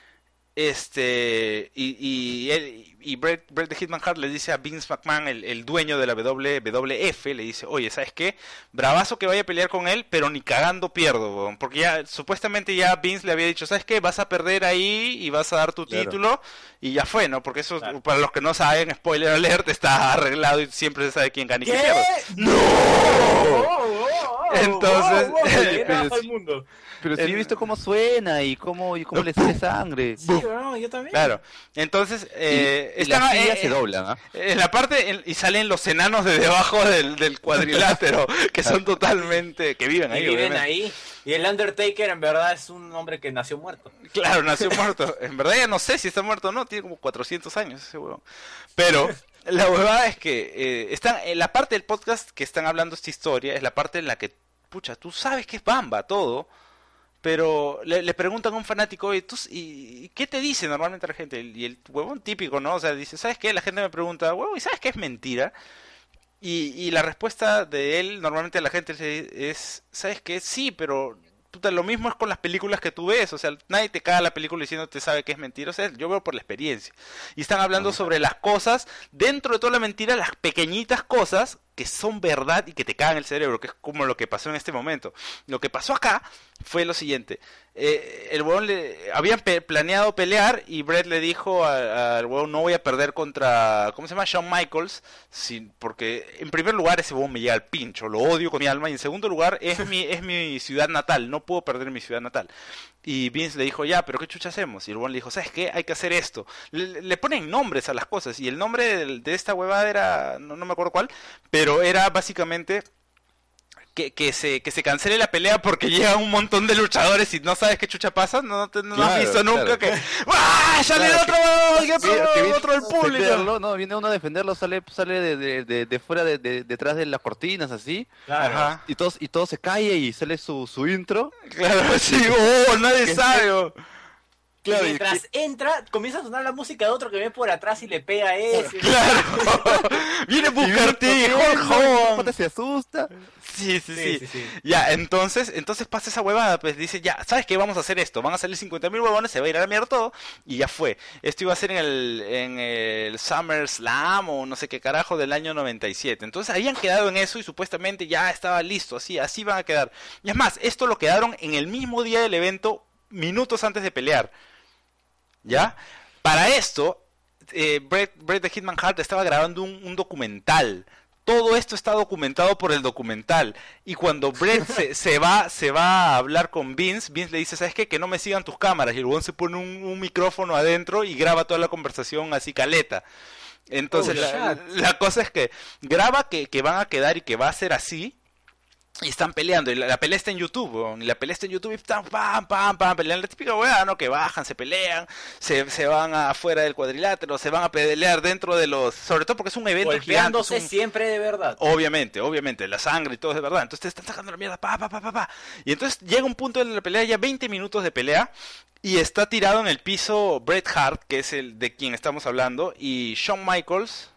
este, y, y él, y Bret, Bret de Hitman Hart le dice a Vince McMahon, el, el dueño de la WWF, le dice, oye, ¿sabes qué? Bravazo que vaya a pelear con él, pero ni cagando pierdo, weón". porque ya, supuestamente ya Vince le había dicho, ¿sabes qué? Vas a perder ahí y vas a dar tu Claro. título, y ya fue, ¿no? Porque eso, Claro. para los que no saben, spoiler alert, está arreglado y siempre se sabe quién gana y quién pierde. ¡No! [LAUGHS] Entonces- [LAUGHS] Pero mundo. Pero he visto cómo suena y cómo, y cómo le sale sangre. Sí, weón, yo también. Claro, entonces eh, y, y están, las sillas eh, se doblan, ¿ah? en la parte en- y salen los enanos de debajo del, del cuadrilátero [LAUGHS] que son totalmente que viven Y ahí, viven obviamente. ahí. Y el Undertaker en verdad es un hombre que nació muerto. Claro, nació [LAUGHS] muerto. En verdad ya no sé si está muerto o no, tiene como 400 años ese huevón. Pero la huevada es que eh, están en la parte del podcast que están hablando esta historia es la parte en la que pucha, tú sabes que es Bamba todo. Pero le, le preguntan a un fanático, oye, ¿tú, s- y, qué te dice normalmente la gente? Y el huevón típico, ¿no? O sea, dice, ¿sabes qué? La gente me pregunta, huevón, ¿y sabes qué es mentira? Y, y la respuesta de él, normalmente a la gente es, ¿sabes qué? Sí, pero puta, lo mismo es con las películas que tú ves. O sea, nadie te caga la película diciendo te sabe que es mentira. O sea, yo veo por la experiencia. Y están hablando sobre las cosas, dentro de toda la mentira, las pequeñitas cosas que son verdad y que te cagan el cerebro, que es como lo que pasó en este momento. Lo que pasó acá fue lo siguiente. Eh, el huevón le habían pe- planeado pelear y Brett le dijo al huevón no voy a perder contra ¿cómo se llama? Shawn Michaels sin, porque en primer lugar ese huevón me llega al pincho lo odio con mi alma y en segundo lugar es mi es mi ciudad natal no puedo perder mi ciudad natal y Vince le dijo ya pero qué chucha hacemos y el huevón le dijo ¿sabes qué? hay que hacer esto le, le ponen nombres a las cosas y el nombre del- de, esta huevada era no, no me acuerdo cuál pero era básicamente que, que, se, que se cancele la pelea porque llegan un montón de luchadores y no sabes qué chucha pasa, no, te- no has visto nunca claro. que ¡Ah! ¡Sale Claro, otro! ¡Qué Mira, otro, que viene otro del uno a público! defenderlo, no, viene uno a defenderlo, sale, sale de, de, de, de fuera de, de- detrás de las cortinas así, Claro. Ajá. y todos, y todo se calla y sale su, su intro. Claro, [LAUGHS] sí, oh, nadie sabe. [LAUGHS] Y mientras entra, comienza a sonar la música de otro que ve por atrás y le pega a ese. Claro. [LAUGHS] Viene a buscarte, Hulk se asusta. Sí, sí, sí, Sí, sí, sí. Ya, entonces, entonces pasa esa huevada, pues dice, ya, ¿sabes qué? Vamos a hacer esto, van a salir 50.000 huevones, se va a ir a la mierda todo, y ya fue. Esto iba a ser en el, en el SummerSlam o no sé qué carajo del año 97. Entonces habían quedado en eso y supuestamente ya estaba listo, así, así van a quedar. Y es más, esto lo quedaron en el mismo día del evento, minutos antes de pelear. ¿Ya? Para esto, eh, Bret, Bret the Hitman Hart estaba grabando un, un documental. Todo esto está documentado por el documental. Y cuando Brett [LAUGHS] se, se va, se va a hablar con Vince, Vince le dice, ¿sabes qué? Que no me sigan tus cámaras. Y el se pone un, un micrófono adentro y graba toda la conversación así caleta. Entonces Oh, la, la cosa es que graba que, que van a quedar y que va a ser así. Y están peleando, y la, la pelea está en YouTube, weón, y la pelea está en YouTube y están pam, pam, pam, pelean la típica weá, ¿no? Que bajan, se pelean, se, se van afuera del cuadrilátero, se van a pelear dentro de los... Sobre todo porque es un evento gigante. Un- siempre de verdad. Obviamente, obviamente, la sangre y todo es de verdad. Entonces te están sacando la mierda, pa, pa, pa, pa, pa. Y entonces llega un punto de la pelea, ya 20 minutos de pelea, y está tirado en el piso Bret Hart, que es el de quien estamos hablando, y Shawn Michaels.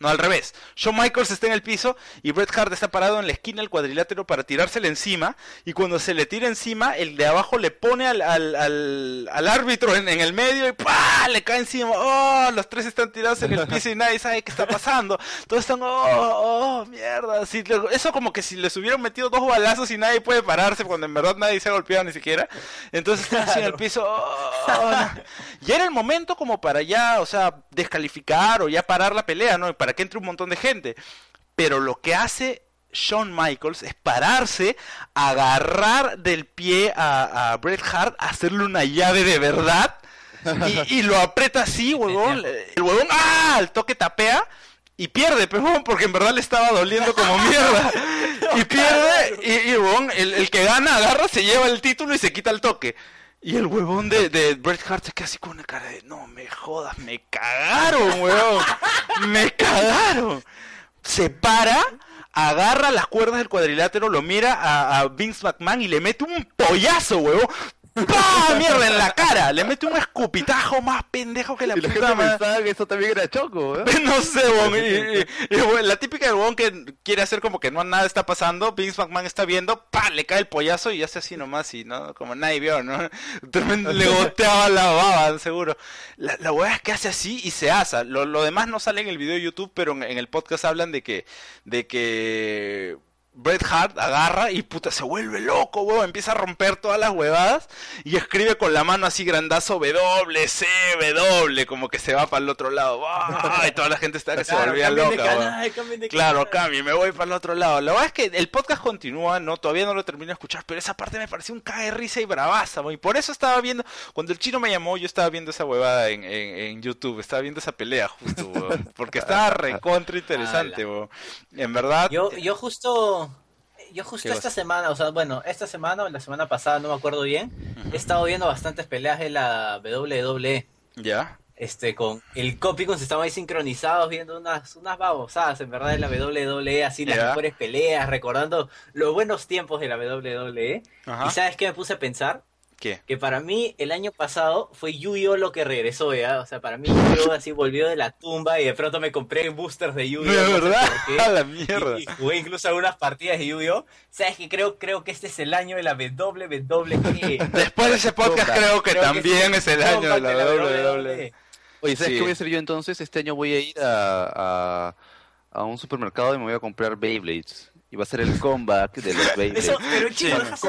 No, al revés. Shawn Michaels está en el piso y Bret Hart está parado en la esquina del cuadrilátero para tirársele encima. Y cuando se le tira encima, el de abajo le pone al, al, al, al árbitro en, en el medio y ¡pah! le cae encima. ¡Oh! Los tres están tirados en el piso y nadie sabe qué está pasando. Todos están, ¡oh! ¡oh! ¡Mierda! Si eso como que si les hubieran metido dos balazos y nadie puede pararse cuando en verdad nadie se ha golpeado ni siquiera. Entonces están así en el piso. ¡oh! no! Ya era el momento como para ya, o sea, descalificar o ya parar la pelea, ¿no? Para que entre un montón de gente. Pero lo que hace Shawn Michaels es pararse, agarrar del pie a, a Bret Hart, hacerle una llave de verdad y, y lo aprieta así, huevón. El huevón, ¡ah! Al toque tapea. Y pierde, pero porque en verdad le estaba doliendo como mierda. [LAUGHS] Y pierde, y, y huevón, el, el que gana agarra, se lleva el título y se quita el toque. Y el huevón de, de Bret Hart se queda así con una cara de, no me jodas, me cagaron, huevón. Me cagaron. Se para, agarra las cuerdas del cuadrilátero, lo mira a, a Vince McMahon y le mete un pollazo, huevón. ¡Pah! Mierda en la cara. Le mete un escupitajo más pendejo que la Y puta madre. pensaba que eso también era choco, ¿eh? [LAUGHS] No sé, weón. Y, y- y, weón, la típica del weón que quiere hacer como que no nada está pasando. Vince McMahon está viendo, pa, le cae el pollazo y hace así nomás y no, como nadie vio, ¿no? [LAUGHS] Tremendo, le [LAUGHS] goteaba la baba, seguro. La, la weá es que hace así y se asa. Lo, lo demás no sale en el video de YouTube, pero en, en el podcast hablan de que, de que Bret Hart agarra y puta se vuelve loco, weón, empieza a romper todas las huevadas y escribe con la mano así grandazo W, C, W, como que se va para el otro lado. Y toda la gente está que se Claro, volvía cambien de loca, weón. canal, Claro, cambio, me voy para el otro lado. La verdad es que el podcast continúa, no, todavía no lo termino de escuchar, pero esa parte me pareció un cae de risa y bravaza, weón. y por eso estaba viendo, cuando el chino me llamó, yo estaba viendo esa huevada en, en, en YouTube, estaba viendo esa pelea justo, weón, porque estaba recontra interesante, [LAUGHS] weón. En verdad, Yo, yo justo, yo justo ¿Qué esta vas? semana, o sea, bueno, esta semana o la semana pasada, no me acuerdo bien, he estado viendo bastantes peleas de la WWE. ya, Este, con el Copicon se estaban ahí sincronizados viendo unas, unas babosadas, en verdad, de la WWE, así las Ya. mejores peleas, recordando los buenos tiempos de la WWE. ¿Y sabes qué me puse a pensar? ¿Qué? Que para mí el año pasado fue Yu-Gi-Oh lo que regresó, ¿ya? O sea, para mí Yu-Gi-Oh así volvió de la tumba y de pronto me compré boosters de Yu-Gi-Oh. De no sé verdad, [LAUGHS] a la mierda. Y, y jugué incluso algunas partidas de Yu-Gi-Oh. ¿Sabes que creo, creo que este es el año de la WWE? [LAUGHS] Después de ese podcast creo que Creo que también es el año de la comeback WWE. Oye, ¿sabes Sí. qué voy a hacer yo entonces? Este año voy a ir a, a, a un supermercado y me voy a comprar Beyblades. Y va a ser el comeback de los Beyblades. [LAUGHS] Eso, pero chico, Sí.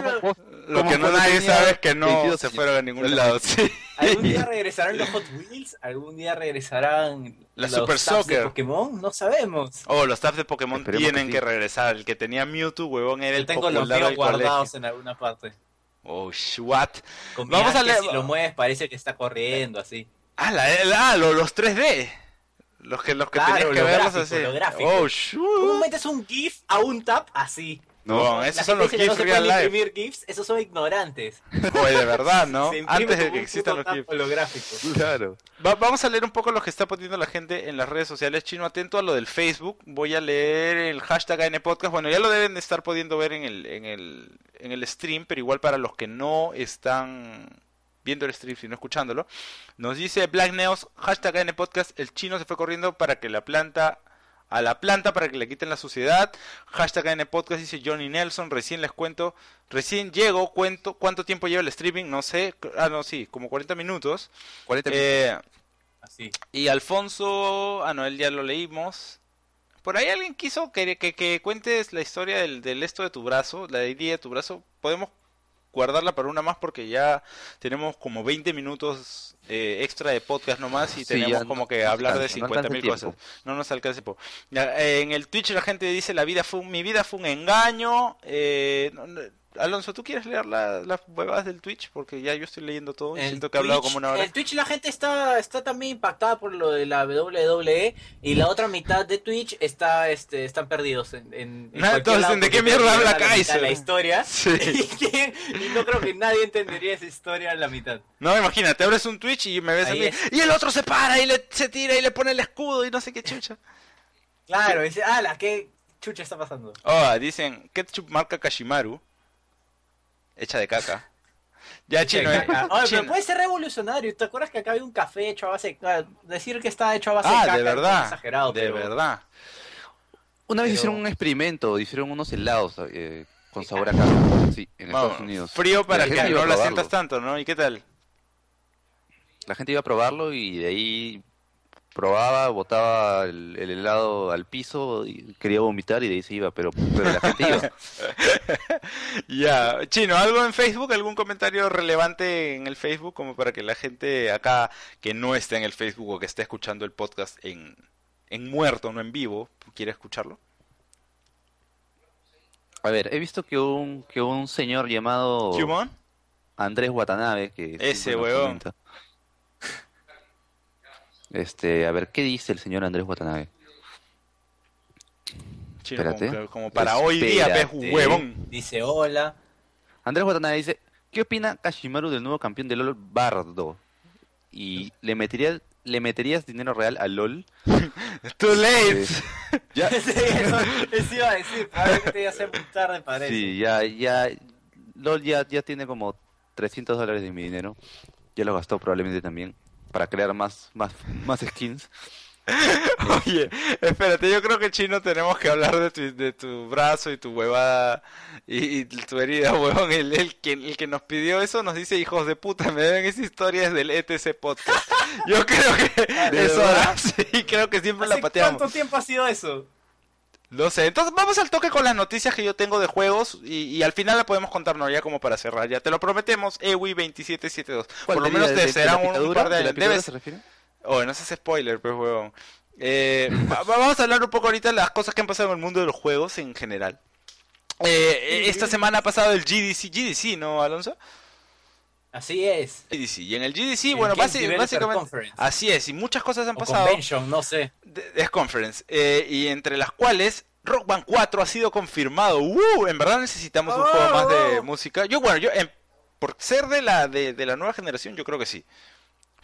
Lo ¿Cómo que no nadie sabe es que no 22 se fueron a ningún lado, sí. ¿Algún día [LAUGHS] regresarán los Hot Wheels? ¿Algún día regresarán La los Super tabs de Soccer. Pokémon? No sabemos. Oh, los tabs de Pokémon Esperemos tienen que regresar. El que tenía Mewtwo, huevón, era Yo el tengo los popular míos del guardados colegio. en alguna parte. Oh, what? Con Vamos a leer- Si lo mueves parece que está corriendo así. Ah, la, la- lo- los 3D. Los que, los que Claro, tenías que verlos así. Oh, ¿Cómo shoot. metes un GIF a un tap así? ¿No? Bueno, esos son los GIFs no se real life. imprimir GIFs, esos son ignorantes. Oye, de verdad, ¿no? [LAUGHS] Antes de que existan los GIFs. tap holográfico. [LAUGHS] Claro. Va- vamos a leer un poco lo que está poniendo la gente en las redes sociales. Chino, atento a lo del Facebook. Voy a leer el hashtag AN Podcast. Bueno, ya lo deben de estar pudiendo ver en el, en el, en el stream, pero igual para los que no están viendo el stream, sino escuchándolo. Nos dice Black Neos, hashtag AN Podcast. El chino se fue corriendo para que la planta a la planta para que le quiten la suciedad. Hashtag AN Podcast dice Johnny Nelson. Recién les cuento, recién llego, cuento cuánto tiempo lleva el streaming, no sé. Ah, no, sí, como 40 minutos. 40 minutos. Eh, Así. y Alfonso, ah no, él ya lo leímos. Por ahí alguien quiso que, que, que cuentes la historia del, del esto de tu brazo, la herida de tu brazo. Podemos guardarla para una más porque ya tenemos como 20 minutos eh, extra de podcast nomás y Sí, tenemos no- como que no hablar de alcanza, no 50 alcanza mil cosas. No nos tiempo. Ya, eh, En el Twitch la gente dice la vida fue un- mi vida fue un engaño. Eh, Alonso, ¿tú quieres leer la- las huevadas del Twitch? Porque ya yo estoy leyendo todo y El siento que he hablado Twitch- como una hora. El Twitch la gente está, está también impactada por lo de la WWE y la otra mitad de Twitch está, este, están perdidos en, en, en Nah, cualquier entonces, lado ¿de qué mierda habla a la Kaiser? La historia. [LAUGHS] Sí. [LAUGHS] Y, no creo que nadie entendería esa historia a la mitad. No, imagínate, abres un Twitch y me ves a Ahí mí. es. Y el otro se para y le, se tira y le pone el escudo y no sé qué chucha. Claro, dice, ala, ¿qué chucha está pasando? Oh, dicen ketchup marca Kashimaru. Hecha de caca. [LAUGHS] Ya, chino, eh. Oye, Chino. pero puede ser revolucionario. ¿Te acuerdas que acá había un café hecho a base ah, Decir que está hecho a base de Ah, caca de es verdad. exagerado, de pero- verdad. Una vez pero- hicieron un experimento, hicieron unos helados eh, con sabor a caca. Sí, en Vamos, Estados Unidos. Frío para que no la sientas tanto, ¿no? ¿Y qué tal? La gente iba a probarlo y de ahí probaba, botaba el, el helado al piso y quería vomitar y de ahí se iba, pero, pero la gente iba. [LAUGHS] Ya, chino, ¿algo en Facebook? ¿Algún comentario relevante en el Facebook? Como para que la gente acá que no esté en el Facebook o que esté escuchando el podcast en, en muerto, no en vivo, quiera escucharlo. A ver, he visto que un, que un señor llamado ¿Humon? Andrés Watanabe, que Ese comenta. Este, a ver, ¿qué dice el señor Andrés Watanabe? Chino, Espérate. como, para hoy día, ves, Espérate. huevón. Dice, hola. Andrés Watanabe dice, ¿qué opina Kashimaru del nuevo campeón de LOL, Bardo? ¿Y le meterías, le meterías dinero real a LOL? [LAUGHS] Too late. Sí. [LAUGHS] Ya, Sí, eso, eso iba a decir, probablemente ya sea muy tarde para sí, ya, ya, LOL ya, ya tiene como 300 dólares de mi dinero. Ya lo gastó probablemente también para crear más, más, más skins. [LAUGHS] [LAUGHS] Oye, espérate, yo creo que chino tenemos que hablar de tu, de tu brazo y tu huevada y, y tu herida, [LAUGHS] huevón. El, el, que, el que nos pidió eso nos dice, hijos de puta, me deben esa historia desde el ETC Podcast. Yo creo que ¿De es verdad? hora, sí, creo que siempre la ¿Hace pateamos. cuánto tiempo ha sido eso? No sé, entonces vamos al toque con las noticias que yo tengo de juegos y, y al final la podemos contarnos ya como para cerrar. Ya te lo prometemos, EWI2772. Por lo ¿Cuál menos de- te de- de la un, par de... ¿De la picadura debes- se refiere? Oh, no seas spoiler, pues, huevón. Eh, [LAUGHS] va- va- vamos a hablar un poco ahorita de las cosas que han pasado en el mundo de los juegos en general. Eh, esta semana ha pasado el GDC, GDC, ¿no, Alonso? Así es. GDC. Y en el GDC, El bueno, básicamente... Conference. Así es, y muchas cosas han O pasado. convention, no sé. es conference. eh, y entre las cuales Rock Band 4 ha sido confirmado. ¡Uh! En verdad necesitamos un juego más de Oh. música. Yo, bueno, yo, en- por ser de la, de, de la nueva generación, yo creo que sí.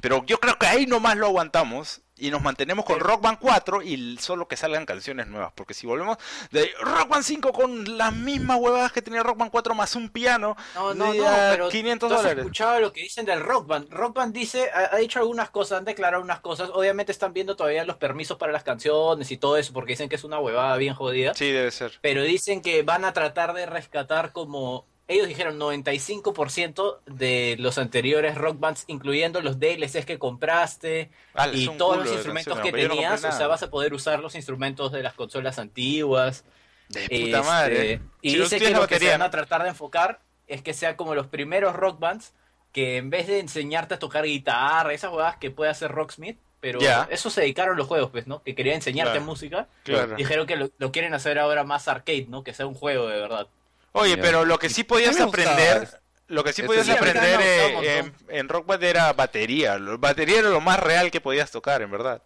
Pero yo creo que ahí nomás lo aguantamos y nos mantenemos con Rock Band 4 y solo que salgan canciones nuevas. Porque si volvemos de Rock Band 5 con las mismas huevadas que tenía Rock Band 4 más un piano, No, no, de no, pero 500 ¿tú has dólares. escuchado lo que dicen del Rock Band? Rock Band dice, ha, ha dicho algunas cosas, han declarado unas cosas. Obviamente están viendo todavía los permisos para las canciones y todo eso, porque dicen que es una huevada bien jodida. Sí, debe ser. Pero dicen que van a tratar de rescatar como... Ellos dijeron 95% de los anteriores rock bands, incluyendo los DLCs que compraste Ah, y todos los instrumentos canciones, que no tenías. o sea, vas a poder usar los instrumentos de las consolas antiguas. De puta Este, madre. Y Si dice que lo que se van a tratar de enfocar es que sea como los primeros rock bands que en vez de enseñarte a tocar guitarra, esas huevadas que puede hacer Rocksmith, pero Ya. eso se dedicaron los juegos, pues, ¿no? Que querían enseñarte Claro. música. Claro. Dijeron que lo, lo quieren hacer ahora más arcade, ¿no? Que sea un juego de verdad. Oye, pero lo que sí podías aprender, lo que sí podías sí, aprender eh, en, en Rock Band era batería. Batería era lo más real que podías tocar, en verdad.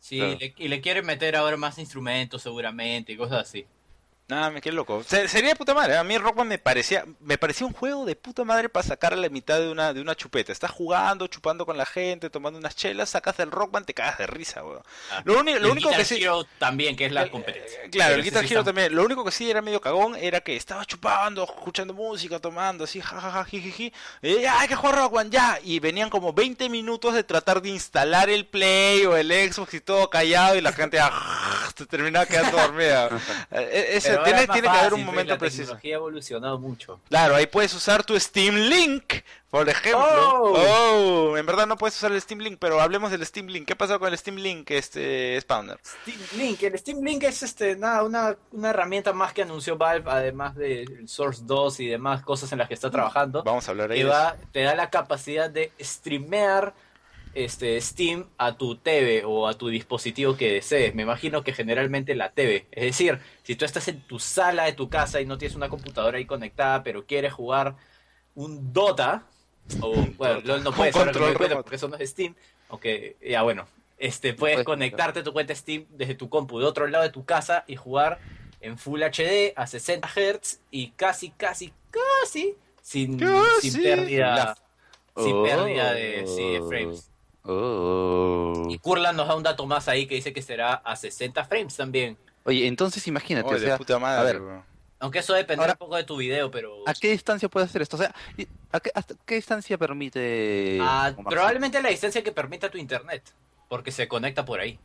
Sí, Claro. le- y le quieren meter ahora más instrumentos seguramente y cosas así. Nada, me quedé loco. Se- sería de puta madre. A mí Rockman me parecía, me parecía un juego de puta madre para sacar a la mitad de una, de una chupeta. Estás jugando, chupando con la gente, tomando unas chelas, sacas el Rockman, te cagas de risa, weón. Ah, Lo, el único Guitar que sí. Hero también, que es la Eh, competencia. eh, Claro, Pero el Guitar sí Hero está- también. Lo único que sí era medio cagón era que estaba chupando, escuchando música, tomando así, jajaja, jijiji. Y ya, hay que jugar Rockman, ya. Y venían como 20 minutos de tratar de instalar el Play o el Xbox y todo callado y la gente [LAUGHS] ah, se terminaba quedando dormida. [LAUGHS] Eh, ese- Tiene tiene que haber un momento la preciso. tecnología ha evolucionado mucho. Claro, ahí puedes usar tu Steam Link, por ejemplo. Oh. Oh, en verdad no puedes usar el Steam Link, pero hablemos del Steam Link. ¿Qué pasó con el Steam Link, este Spawner? Steam Link, el Steam Link es este nada, una, una herramienta más que anunció Valve, además del Source 2 y demás cosas en las que está trabajando. Vamos a hablar ahí. que de eso. va, te da la capacidad de streamear este Steam a tu TV o a tu dispositivo que desees. Me imagino que generalmente la TV. Es decir, si tú estás en tu sala de tu casa y no tienes una computadora ahí conectada, pero quieres jugar un Dota, o [LAUGHS] bueno, LOL no puedes ahora que cuenta porque eso no es Steam, aunque ya bueno, este puedes Puedes- conectarte a tu cuenta Steam desde tu compu de otro lado de tu casa y jugar en Full HD a 60 Hz y casi, casi, casi sin, Casi. sin pérdida, sin Oh. pérdida de, sí, de frames. Oh. Y Kurlan nos da un dato más ahí que dice que será a 60 frames también. Oye, entonces imagínate, Oye, o sea, puta madre, a ver, weón. Aunque eso depende Ahora- un poco de tu video, pero ¿a qué distancia puede hacer esto? O sea, ¿y ¿a qué, hasta qué distancia permite? Ah, probablemente la distancia que permita tu internet, porque se conecta por ahí.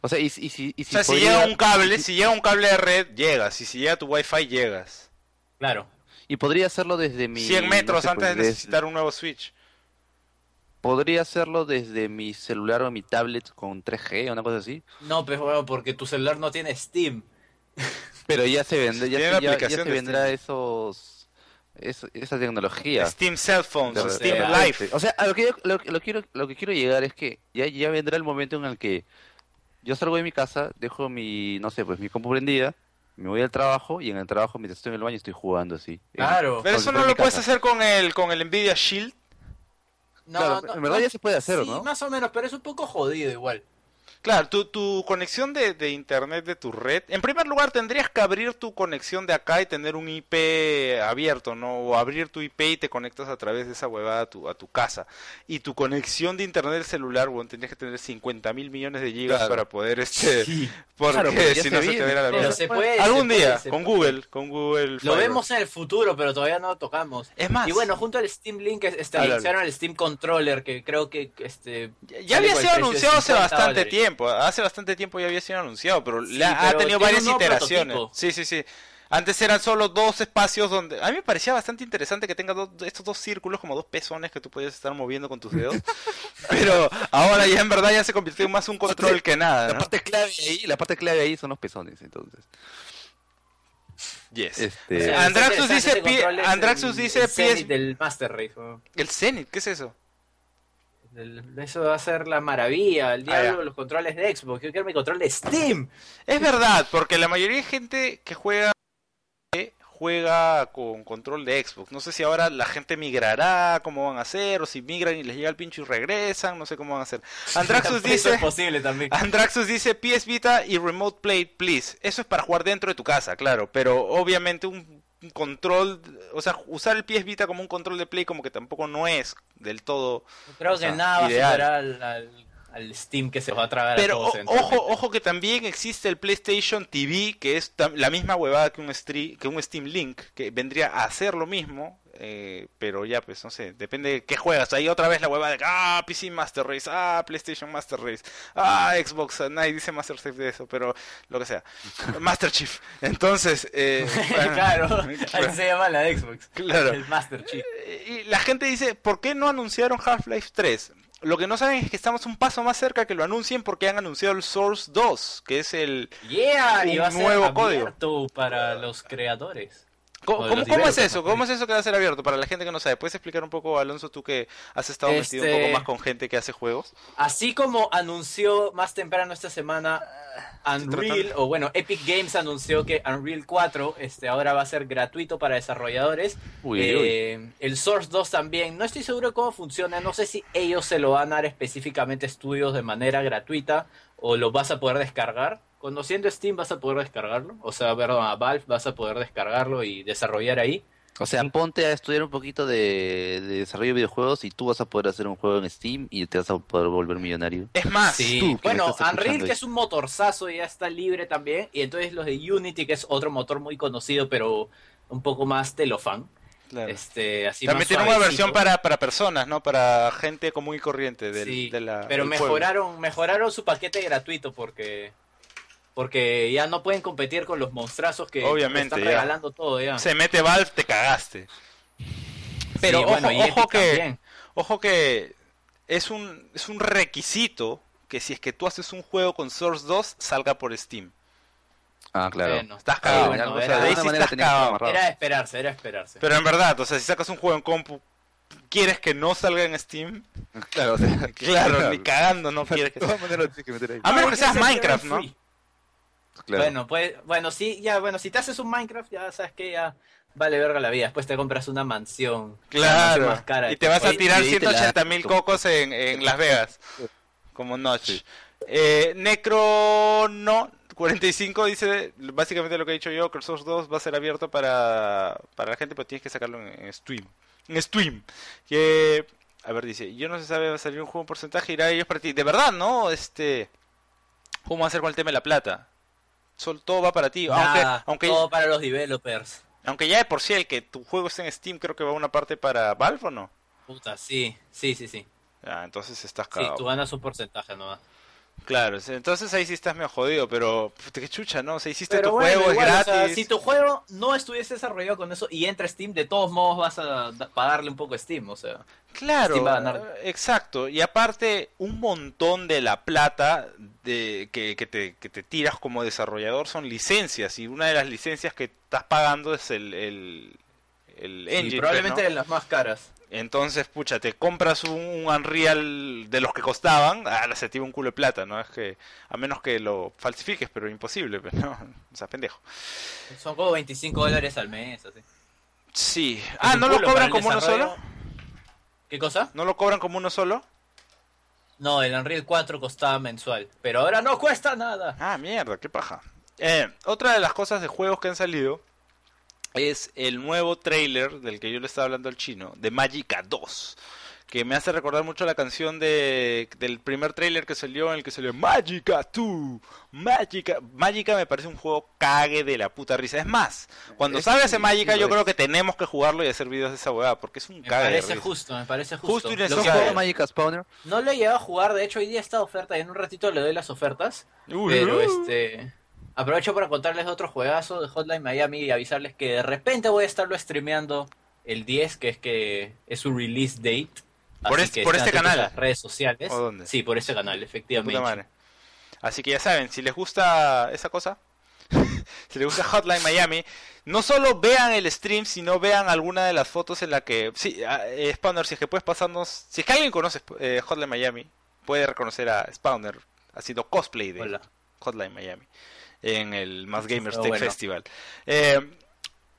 O sea, y, y si, y O sea, si podría- llega un cable, si llega un cable de red, llegas. Y si llega tu wifi, llegas. Claro. y podría hacerlo desde mi 100 metros no sé, antes pues, de necesitar un nuevo switch. Podría hacerlo desde mi celular o mi tablet con 3G o una cosa así. No, pues bueno, porque tu celular no tiene Steam. [LAUGHS] Pero ya se vendrá, ya, se- ya- se vendrá Steam. esos, eso- esa tecnología. Steam Cell Phones, De- o Steam de- Live. O sea, a lo que, yo- lo, lo quiero, lo que quiero llegar es que ya, ya vendrá el momento en el que yo salgo de mi casa, dejo mi, no sé, pues mi compu prendida, me voy al trabajo y en el trabajo mientras estoy en el baño estoy jugando así. Claro. Pero eso no lo puedes hacer con el, con el Nvidia Shield. No, Claro, no, en verdad no. ya se puede hacer, Sí, ¿no? más o menos, pero es un poco jodido igual. Claro, tu, tu conexión de, de internet de tu red. En primer lugar, tendrías que abrir tu conexión de acá y tener un IP abierto, ¿no? O abrir tu IP y te conectas a través de esa huevada a tu, a tu casa. Y tu conexión de internet del celular, bueno, tendrías que tener 50 mil millones de gigas Claro. para poder, este. Porque Claro, pero ya si se no se te viene. verá la Pero mierda. se puede. Algún se puede, día, se con puede. Google, con Google Lo Fiber. vemos en el futuro, pero todavía no lo tocamos. Es más, Y bueno, junto al Steam Link es- este, anunciaron el Steam Controller, que creo que este Ya- Ya había sido anunciado hace 50 bastante dólares. tiempo, hace bastante tiempo ya había sido anunciado, pero, Sí, ha- tenido varias iteraciones. prototipo. Sí, sí, sí. Antes eran solo dos espacios donde... A mí me parecía bastante interesante que tenga dos- estos dos círculos, como dos pezones que tú podías estar moviendo con tus dedos. [LAUGHS] pero ahora ya en verdad ya se convirtió en más un control que nada, La parte clave ahí, la parte clave ahí son los pezones, entonces. Yes. Este, O sea, Andraxus dice Andraxus el- dice el Zenith pies- del Master Race. ¿no? El Zenith, ¿qué es eso? El- Eso va a ser la maravilla, el Ah, diablo de los controles de Xbox. Yo quiero mi control de Steam. Es verdad, porque la mayoría de gente que juega eh, juega con control de Xbox. No sé si ahora la gente migrará, cómo van a hacer, o si migran y les llega el pincho y regresan, no sé cómo van a hacer. [LAUGHS] Andraxus dice, es posible también. Andraxus dice PS Vita y Remote Play, please. Eso es para jugar dentro de tu casa, claro, pero obviamente un control, o sea, usar el PS Vita como un control de Play como que tampoco no es del todo Creo o sea, que nada va a ideal. superar al, al- al Steam que se va a tragar a Pero todos o- eventualmente. ojo, ojo que también existe el PlayStation TV, que es la misma huevada que un, stre- que un Steam Link, que vendría a hacer lo mismo, eh, pero ya pues no sé, depende de qué juegas. Ahí otra vez la huevada de ah, PC Master Race, ah, PlayStation Master Race, ah, Xbox, nadie dice Master Chief de eso, pero lo que sea. [LAUGHS] Master Chief. Entonces, eh, [LAUGHS] claro, [LAUGHS] así se llama la Xbox. Claro. El Master Chief. y la gente dice, ¿por qué no anunciaron Half-Life 3? Lo que no saben es que estamos un paso más cerca que lo anuncien porque han anunciado el Source 2, que es el... Yeah, y Un va a ser nuevo código. abierto para los creadores. ¿Cómo, cómo- cómo es eso? ¿Cómo es eso que va a ser abierto? Para la gente que no sabe, ¿puedes explicar un poco, Alonso, tú que has estado metido un Este- poco más con gente que hace juegos? Así como anunció más temprano esta semana Unreal, tratando. o bueno, Epic Games anunció que Unreal 4 este, ahora va a ser gratuito para desarrolladores. Uy, Eh, El Source 2 también, no estoy seguro de cómo funciona, no sé si ellos se lo van a dar específicamente a estudios de manera gratuita o lo vas a poder descargar conociendo Steam vas a poder descargarlo. O sea, perdón, a Valve vas a poder descargarlo y desarrollar ahí. O sea, ponte a estudiar un poquito de, de desarrollo de videojuegos y tú vas a poder hacer un juego en Steam y te vas a poder volver millonario. Es más, Sí, tú bueno, Unreal, que es un motorzazo, ya está libre también. Y entonces los de Unity, que es otro motor muy conocido, pero un poco más telofán. Claro. Este, así también tiene una versión para, para personas, ¿no? Para gente común y corriente del, Sí, de la, pero pueblo. mejoraron, mejoraron su paquete gratuito porque porque ya no pueden competir con los monstrazos que Obviamente, están ya. regalando todo ya. Se mete Valve, te cagaste. Pero Sí, ojo, bueno, y ojo que, también. ojo que es un, es un requisito que si es que tú haces un juego con Source 2, salga por Steam. Ah, claro. Bueno, Estás sí, cagado. bueno, o sea, era- de ahí alguna sí manera estás cagado. Era de esperarse, era de esperarse. Pero en verdad, o sea, si sacas un juego en compu, ¿quieres que no salga en Steam? [LAUGHS] Claro, o sea, [LAUGHS] Claro, ni cagando no [LAUGHS] quieres que salga. A menos que seas se Minecraft, ¿no? Claro. Bueno, pues, bueno, sí, ya, bueno, si te haces un Minecraft, ya sabes que ya vale verga la vida. Después te compras una mansión. la mansión Claro. más cara de Y te vas a tirar y ahí te la- 180 mil cocos en, en Las Vegas. Como Notch. Eh, Necro no. 45 dice básicamente lo que he dicho yo, que el Source 2 va a ser abierto para, para la gente, pero tienes que sacarlo en, en Steam. En Steam. Que, a ver, dice, yo no se sabe, va a salir un juego en porcentaje, irá a ellos para ti. De verdad, ¿no? Este, ¿cómo va a ser con el tema de la plata? Sol, todo va para ti. Aunque, aunque, todo para los developers. aunque ya de por sí el que tu juego esté en Steam, creo que va una parte para Valve o no. Puta, sí, sí, sí, sí. Ah, entonces estás Sí, cagado. tú ganas un porcentaje nomás. Claro, entonces ahí sí estás medio jodido, pero qué chucha, ¿no? O sea, hiciste Pero tu bueno, juego, igual, es o sea, gratis. si tu juego no estuviese desarrollado con eso y entra Steam, de todos modos vas a pagarle un poco a Steam, o sea. Claro, Steam va a ganar. exacto. Y aparte, un montón de la plata de, que, que te, que te tiras como desarrollador son licencias. Y una de las licencias que estás pagando es el, el, el Y engine. probablemente pues, de las más caras. Entonces, pucha, te compras un, un Unreal de los que costaban, ah, se te iba un culo de plata, ¿no? Es que, a menos que lo falsifiques, pero imposible, pues, ¿no? [LAUGHS] O sea, pendejo. Son como 25 dólares al mes, así. Sí. Ah, ¿no lo cobran como uno solo? ¿Qué cosa? ¿No lo cobran como uno solo? No, el Unreal 4 costaba mensual, pero ahora no cuesta nada. Ah, mierda, qué paja. Eh, otra de las cosas de juegos que han salido es el nuevo trailer del que yo le estaba hablando al chino, de Magica 2. Que me hace recordar mucho la canción de, del primer trailer que salió, en el que salió Magica 2. Magica. Magica me parece un juego cague de la puta risa. Es más, cuando Es- salga ese Magica, yo creo que tenemos que jugarlo y hacer videos de esa hueá, porque es un Me cague de parece risa. justo, me parece Justo justo. y Lo que- ¿Has necesario. jugado Magic Spawner? no lo he llegado a jugar, de hecho hoy día está de oferta y en un ratito le doy las ofertas. Uy, Pero uh. este aprovecho para contarles otro juegazo de Hotline Miami y avisarles que de repente voy a estarlo streameando el 10, que es que es su release date. Por Así este- que por este canal. las redes sociales. ¿O dónde? Sí, por este canal, efectivamente. Así que ya saben, si les gusta esa cosa, [LAUGHS] si les gusta Hotline Miami, no solo vean el stream, sino vean alguna de las fotos en la que... Sí, ah, eh, Spawner, si es que puedes pasarnos... Si es que alguien conoce eh, Hotline Miami, puede reconocer a Spawner haciendo cosplay de Hola. Hotline Miami en el Más Gamers Pero Tech bueno. Festival. Eh,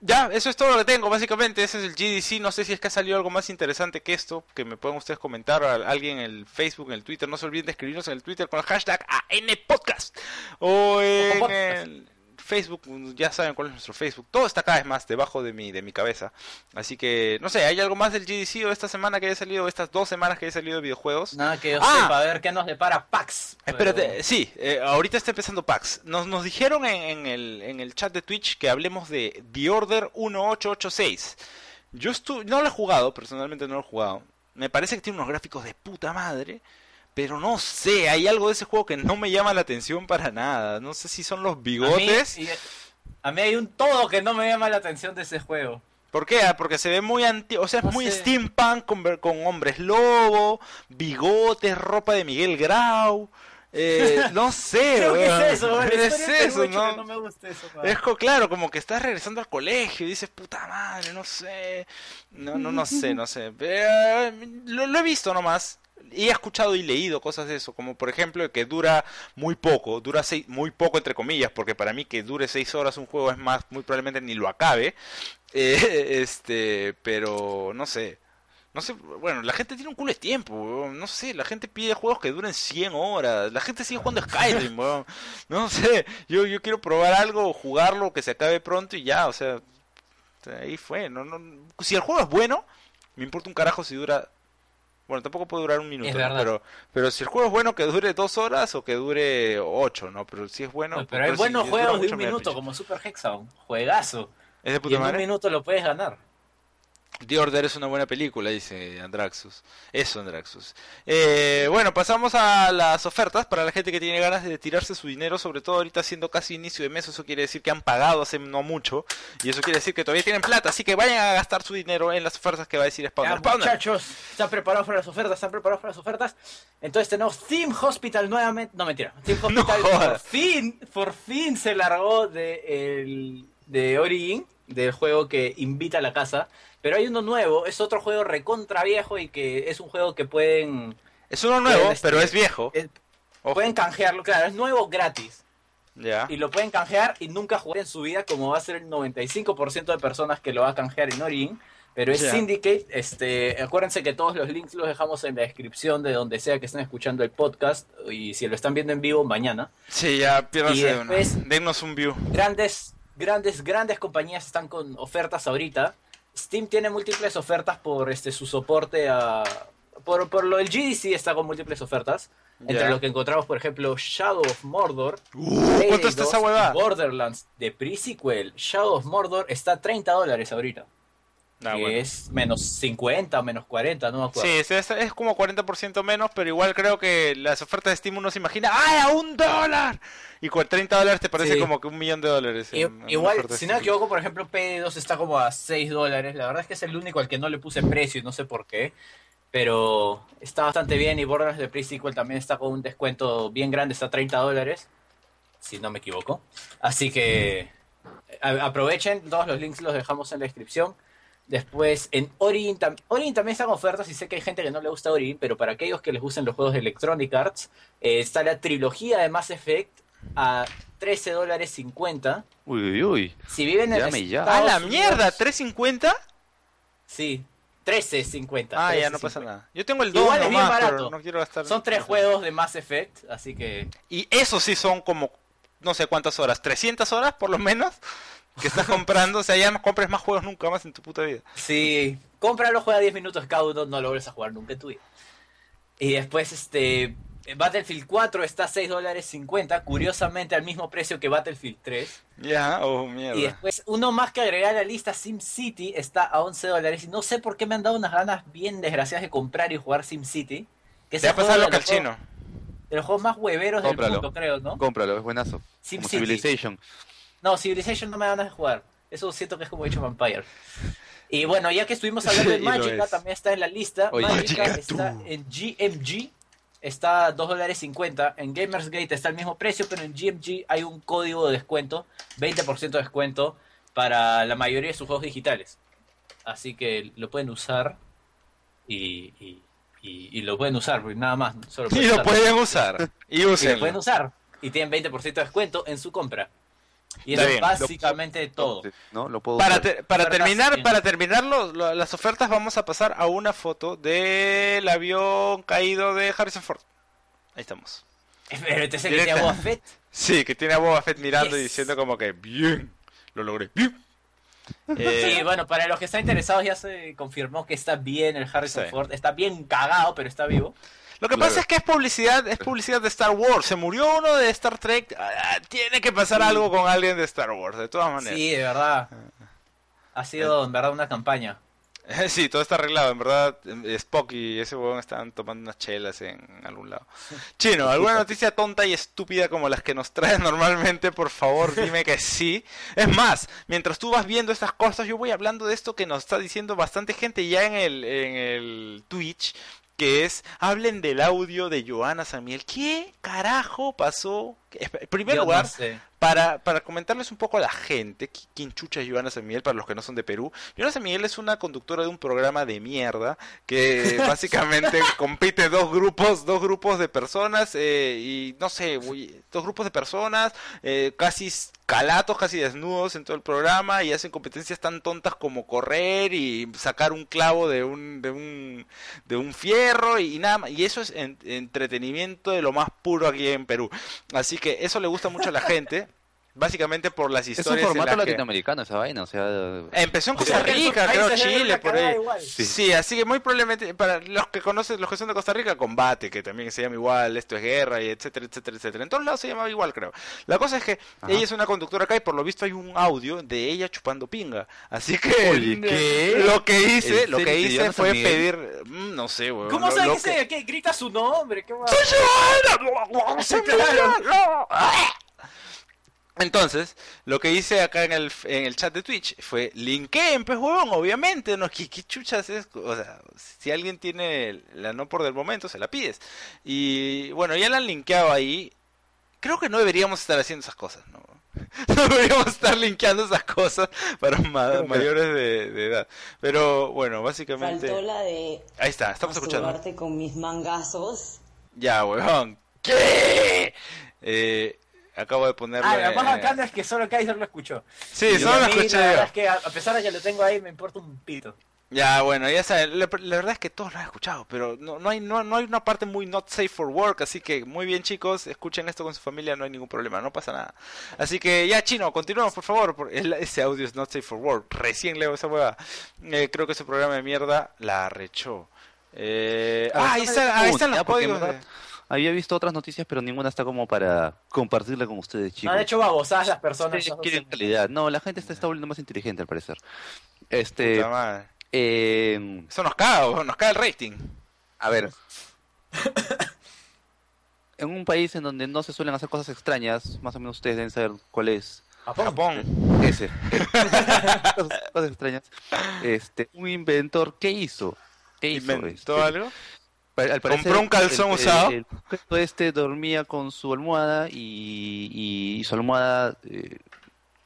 ya, eso es todo lo que tengo, básicamente. Ese es el GDC. No sé si es que ha salido algo más interesante que esto, que me puedan ustedes comentar, a alguien en el Facebook, en el Twitter. No se olviden de escribirnos en el Twitter con el hashtag ANPodcast. O en el Facebook, ya saben cuál es nuestro Facebook. Todo está cada vez más debajo de mi, de mi cabeza. Así que, no sé, ¿hay algo más del GDC o esta semana que haya salido, estas dos semanas que haya salido de videojuegos? Nada que yo Ah. sepa, a ver qué nos depara PAX. Espérate, Pero- sí, eh, ahorita está empezando PAX. Nos, nos dijeron en, en el, en el chat de Twitch que hablemos de The Order 1886. Yo estu no lo he jugado, personalmente no lo he jugado. Me parece que tiene unos gráficos de puta madre, pero no sé, hay algo de ese juego que no me llama la atención para nada. No sé si son los A mí, bigotes. a mí hay un todo que no me llama la atención de ese juego. ¿Por qué? Ah, Porque se ve muy antiguo, o sea, es No muy sé. steampunk con, con hombres lobo, bigotes, ropa de Miguel Grau. eh, [LAUGHS] no sé, Creo que es eso. La Es eso, ¿no? no me gusta eso. Es claro, como que estás regresando al colegio y dices, puta madre, no sé. No, no, no sé, no sé. Eh, lo, lo he visto nomás. He escuchado y leído cosas de eso, como por ejemplo que dura muy poco, dura seis, muy poco entre comillas, porque para mí que dure seis horas un juego es más, muy probablemente ni lo acabe. [LAUGHS] Eh, este, pero no sé. No sé, bueno, la gente tiene un culo de tiempo. No sé, la gente pide juegos que duren 100 horas. La gente sigue jugando Skyrim, weón. No sé, yo, yo quiero probar algo, jugarlo, que se acabe pronto y ya, o sea, ahí fue. No, no, si el juego es bueno, me importa un carajo si dura... Bueno, tampoco puede durar un minuto, pero pero si el juego es bueno, que dure dos horas o que dure ocho, ¿no? Pero si es bueno... Pero hay si buenos dura juegos de un minuto, como Super Hexagon. Juegazo. ¿Es de Y puta en un minuto lo puedes ganar. The Order es una buena película, dice Andraxus. Eso, Andraxus. Eh, bueno, pasamos a las ofertas para la gente que tiene ganas de tirarse su dinero, sobre todo ahorita siendo casi inicio de mes, eso quiere decir que han pagado hace no mucho, y eso quiere decir que todavía tienen plata, así que vayan a gastar su dinero en las ofertas que va a decir Spawner. Ya, Spawner. muchachos, ¿están preparados para las ofertas? ¿Están preparados para las ofertas? Entonces tenemos Theme Hospital nuevamente. No, mentira. Theme [LAUGHS] No Hospital por jodas. fin, por fin se largó de, el, de Origin, del juego que invita a la casa. Pero hay uno nuevo, es otro juego recontra viejo y que es un juego que pueden, Es uno nuevo, Pueden, este, pero es viejo. pueden canjearlo. Claro, es nuevo gratis. Ya. Y lo pueden canjear y nunca jugar en su vida, como va a ser el 95% de personas que lo va a canjear en Origin. Pero es. Syndicate. Este, acuérdense que todos los links los dejamos en la descripción de donde sea que estén escuchando el podcast. Y si lo están viendo en vivo, mañana. Sí, ya piérdanse Y de una. después- Dennos un view. Grandes, grandes, grandes compañías están con ofertas ahorita. Steam tiene múltiples ofertas por este su soporte a. Por, por lo del GDC está con múltiples ofertas. Entre lo que encontramos, por ejemplo, Shadow of Mordor. Uh, ¿Cuánto está 2 esa huevada? Borderlands de pre-sequel. Shadow of Mordor está a 30 dólares ahorita. Ah, que bueno. es menos 50 o menos 40, no me acuerdo. Sí, es, es- es como 40% menos, pero igual creo que las ofertas de Steam uno se imagina, ¡ay, a un dólar! Y con 30 dólares te parece Sí. como que un millón de dólares. En- igual, si no me equivoco, por ejemplo, PD2 está como a 6 dólares. La verdad es que es el único al que no le puse precio y no sé por qué. Pero está bastante bien y Borderlands de pre-sequel también está con un descuento bien grande, está a 30 dólares. Si no me equivoco. Así que aprovechen, todos los links los dejamos en la descripción. Después en Origin, tam- Origin también están ofertas y sé que hay gente que no le gusta Origin, pero para aquellos que les gusten los juegos de Electronic Arts, eh, está la trilogía de Mass Effect a 13 dólares 50. Uy, uy, uy. Si viven en Llame ya. Estados ¡Ah, la mierda! ¿350? Sí, 13.50. Ah, ya no 13.50. pasa nada. Yo tengo el 2 Igual es bien barato. no quiero gastar. Son tres juegos de Mass Effect, así que Y esos sí son como, no sé cuántas horas, 300 horas por lo menos, que estás comprando. O sea, ya no compres más juegos nunca más en tu puta vida. sí, cómpralo, juega 10 minutos cada uno, no lo vuelves a jugar nunca en tu vida. Y después, este, Battlefield 4 está a 6 dólares 50, curiosamente al mismo precio que Battlefield 3. Ya, oh mierda. Y después, uno más que agregar a la lista, SimCity, está a 11 dólares. Y no sé por qué me han dado unas ganas bien desgraciadas de comprar y jugar SimCity. Que Te va a el juego pasar lo que al chino. De los juegos más hueveros Cómpralo. del mundo, creo, ¿no? Cómpralo, es buenazo. Sim Como City. Civilization. No, Civilization no me dan de jugar. Eso siento que es como Age of Empire. Y bueno, ya que estuvimos hablando de [LAUGHS] Magica, también está en la lista. Oye, Magica Magica, está en GMG. Está a 2 dólares 50. En Gamersgate está el mismo precio, pero en GMG hay un código de descuento. 20% de descuento para la mayoría de sus juegos digitales. Así que lo pueden usar. Y, y, y- y lo pueden usar, pues, nada más. Solo [LAUGHS] Y lo pueden usar. Y Y lo pueden usar. Y tienen 20% de descuento en su compra. Y Está eso es bien. básicamente todo. ¿No? Lo puedo Para, terminar, para terminar lo- lo- las ofertas vamos a pasar a una foto del avión caído de Harrison Ford. Ahí estamos. [LAUGHS] Pero este es el que tiene a Boba Fett. Sí, que tiene a Boba Fett mirando y diciendo como que bien, lo logré. Bien. Eh, Sí, bueno, para los que están interesados ya se confirmó que está bien el Harrison Sí. Ford. Está bien cagado, pero está vivo. Lo que Claro. pasa es que es publicidad, es publicidad de Star Wars. Se murió uno de Star Trek. ah, tiene que pasar algo con alguien de Star Wars, de todas maneras. Sí, de verdad. Ha sido en verdad una campaña. [LAUGHS] Sí, todo está arreglado. En verdad, eh, Spock y ese huevón estaban tomando unas chelas en algún lado. [LAUGHS] Chino, ¿alguna noticia tonta y estúpida como las que nos traes normalmente? Por favor, dime que sí. Es más, mientras tú vas viendo estas cosas, yo voy hablando de esto que nos está diciendo bastante gente ya en el, en el Twitch. Hablen del audio de Joana Samiel. ¿Qué carajo pasó? En primer Yo no lugar, sé. para, para comentarles un poco a la gente, qui- quién chucha es Joana San Miguel para los que no son de Perú. Joana San Miguel es una conductora de un programa de mierda que [LAUGHS] básicamente compite dos grupos, dos grupos de personas eh, y no sé, dos grupos de personas eh, casi calatos, casi desnudos en todo el programa y hacen competencias tan tontas como correr y sacar un clavo de un de un de un fierro y nada más. Y eso es en- entretenimiento de lo más puro aquí en Perú. Así que eso le gusta mucho a la gente. Básicamente por las Es un historias en formato las que- latinoamericano esa vaina, o sea... Empezó en Costa en Rica, creo Chile, por ahí. igual. Sí. así que muy probablemente para los que conocen, los que son de Costa Rica, combate, que también se llama igual, esto es guerra y etcétera, etcétera, etcétera. En todos lados se llamaba igual, creo. La cosa es que Ajá. ella es una conductora acá y por lo visto hay un audio de ella chupando pinga. Así que Oye, [LAUGHS] ¿qué? lo que hice, ¿En lo que hice ¿Diana fue pedir, mm, no sé, weón. ¿Cómo lo- sabes lo que que grita su nombre? ¿Qué? Sí, claro. [LAUGHS] Entonces, lo que hice acá en el, en el chat de Twitch fue linkeen, pues huevón, obviamente, ¿no? [LAUGHS] ¿Qué, qué chuchas es? O sea, si alguien tiene la no por del momento, se la pides. Y bueno, ya la han linkeado ahí. Creo que no deberíamos estar haciendo esas cosas, ¿no? [LAUGHS] No deberíamos estar linkeando esas cosas [LAUGHS] para ma- mayores de, de edad. Pero bueno, básicamente... Faltó la de Ahí está, estamos escuchando. con mis mangazos. Ya, huevón. ¿Qué? Eh, acabo de ponerle... Ah, lo más bacano es que solo Kaiser lo escuchó. Sí, Y solo lo escuché La verdad es que a pesar de que lo tengo ahí, me importa un pito. Ya, bueno, ya saben, la, la verdad es que todos lo han escuchado, pero no, no, hay, no, no hay una parte muy not safe for work, así que muy bien chicos, escuchen esto con su familia, no hay ningún problema, no pasa nada. Así que ya, chino, continuemos por favor, por- el- ese audio es not safe for work, recién leo esa hueá. Eh, creo que ese programa de mierda la arrechó. Eh, ah, ahí, están, ahí están los códigos. de- Había visto otras noticias, pero ninguna está como para compartirla con ustedes, chicos. Han hecho babosadas las personas. Quieren calidad. No, la gente se está volviendo más inteligente al parecer. Este, Puta madre. eh, Eso nos huevón, nos caga el rating. a ver. [LAUGHS] en un país en donde no se suelen hacer cosas extrañas, más o menos ustedes deben saber cuál es Japón. Japón. ese. [LAUGHS] cosas, cosas extrañas. Este, un inventor, ¿qué hizo? ¿Qué hizo? ¿Inventó Este, algo? Pa- al parecer, ¿Compró un calzón el- usado? El, sujeto este dormía con su almohada y, y- y su almohada, eh,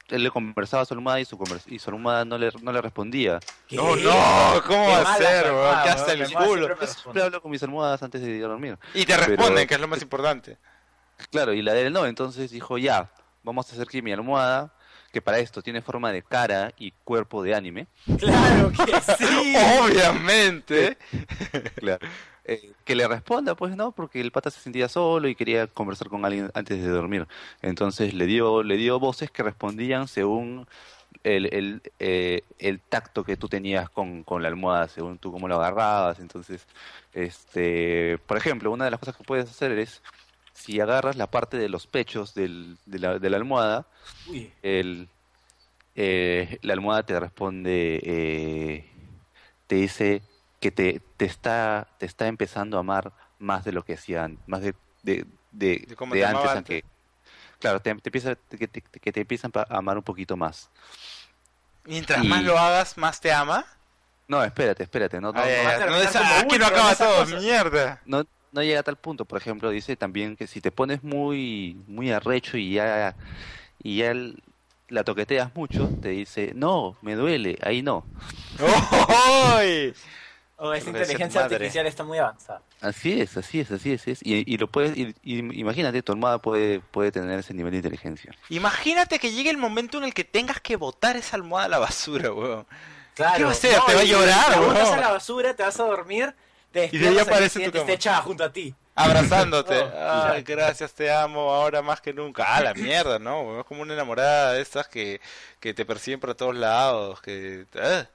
él le conversaba a su almohada y su, convers- y su almohada no le, no le respondía. ¿Qué? No, no, ¿cómo Qué va a ser, weón, hasta mi el culo. siempre Yo hablo con mis almohadas antes de ir a dormir. Y te Pero- responden, que es lo más importante. Claro, y la de él no, entonces dijo, ya, vamos a hacer que mi almohada, que para esto tiene forma de cara y cuerpo de anime, Claro que sí. [LAUGHS] Obviamente. [LAUGHS] claro. Eh, que le responda, pues no, porque el pata se sentía solo y quería conversar con alguien antes de dormir. Entonces le dio, le dio voces que respondían según el, el, eh, el tacto que tú tenías con, con la almohada, según tú cómo lo agarrabas. Entonces, este, por ejemplo, una de las cosas que puedes hacer es, si agarras la parte de los pechos del, de, la, de la almohada, Uy, el, eh, la almohada te responde, eh, te dice que te, te está te está empezando a amar más de lo que hacían, más de, de, de, De cómo de te antes, aunque claro, te, te empieza que te, que te empiezan a amar un poquito más. Mientras Y- más lo hagas, más te ama. No, espérate, espérate, no, no, Ay, no, aquí acaba todo, mierda. no, no llega a tal punto. Por ejemplo, dice también que si te pones muy muy arrecho y ya y ya el- la toqueteas mucho, te dice, no, me duele, ahí no. Oh, esa inteligencia madre. artificial está muy avanzada. Así es, así es, así es. así es. Y, y lo puedes, y- y imagínate, tu almohada puede, puede tener ese nivel de inteligencia. Imagínate que llegue el momento en el que tengas que botar esa almohada a la basura, weón. Claro. ¿Qué va a hacer? ¿Te va a llorar, botas weón? a la basura, te vas a dormir, te Y de ahí aparece tu cama. está echada junto a ti. Abrazándote. [LAUGHS] Oh, Ay, gracias, te amo, ahora más que nunca. Ah, la mierda, ¿no? Es como una enamorada de estas que, que te persiguen por todos lados, que... ah.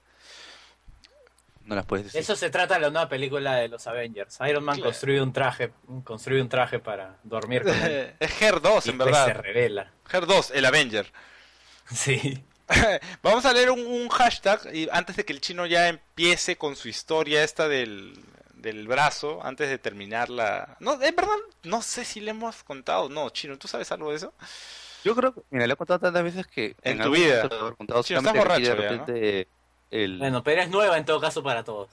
No las puedes decir. Eso se trata de la nueva película de los Avengers. Iron Man Claro. construye un traje, construye un traje para dormir con él. [LAUGHS] Es Her 2, y en pues se verdad. revela. Her 2, el Avenger. [LAUGHS] Sí. [LAUGHS] Vamos a leer un, un hashtag y antes de que el chino ya empiece con su historia esta del, del brazo, antes de terminar la... No, en verdad, no sé si le hemos contado. No, chino, ¿tú sabes algo de eso? Yo creo que, mira, le he contado tantas veces que... En tu algún vida. contado, Sí, estás de borracho ya, ¿no? El... Bueno, pero es nueva en todo caso para todos.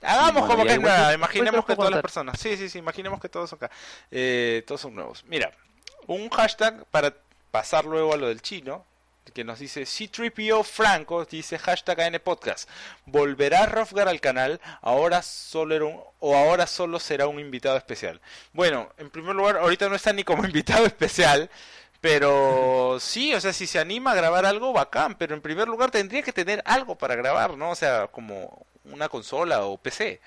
Hagamos bueno, como que es nueva, imaginemos que todas las personas. Sí, sí, sí, imaginemos que todos son acá. Eh, todos son nuevos. Mira, un hashtag para pasar luego a lo del chino, que nos dice C3PO Franco, dice hashtag AN Podcast. ¿Volverá Rofgar al canal? Ahora solo era un, o ahora solo será un invitado especial. Bueno, en primer lugar, ahorita no está ni como [LAUGHS] invitado especial. Pero sí, o sea, si se anima a grabar algo, bacán. Pero en primer lugar tendría que tener algo para grabar, ¿no? O sea, como una consola o PC.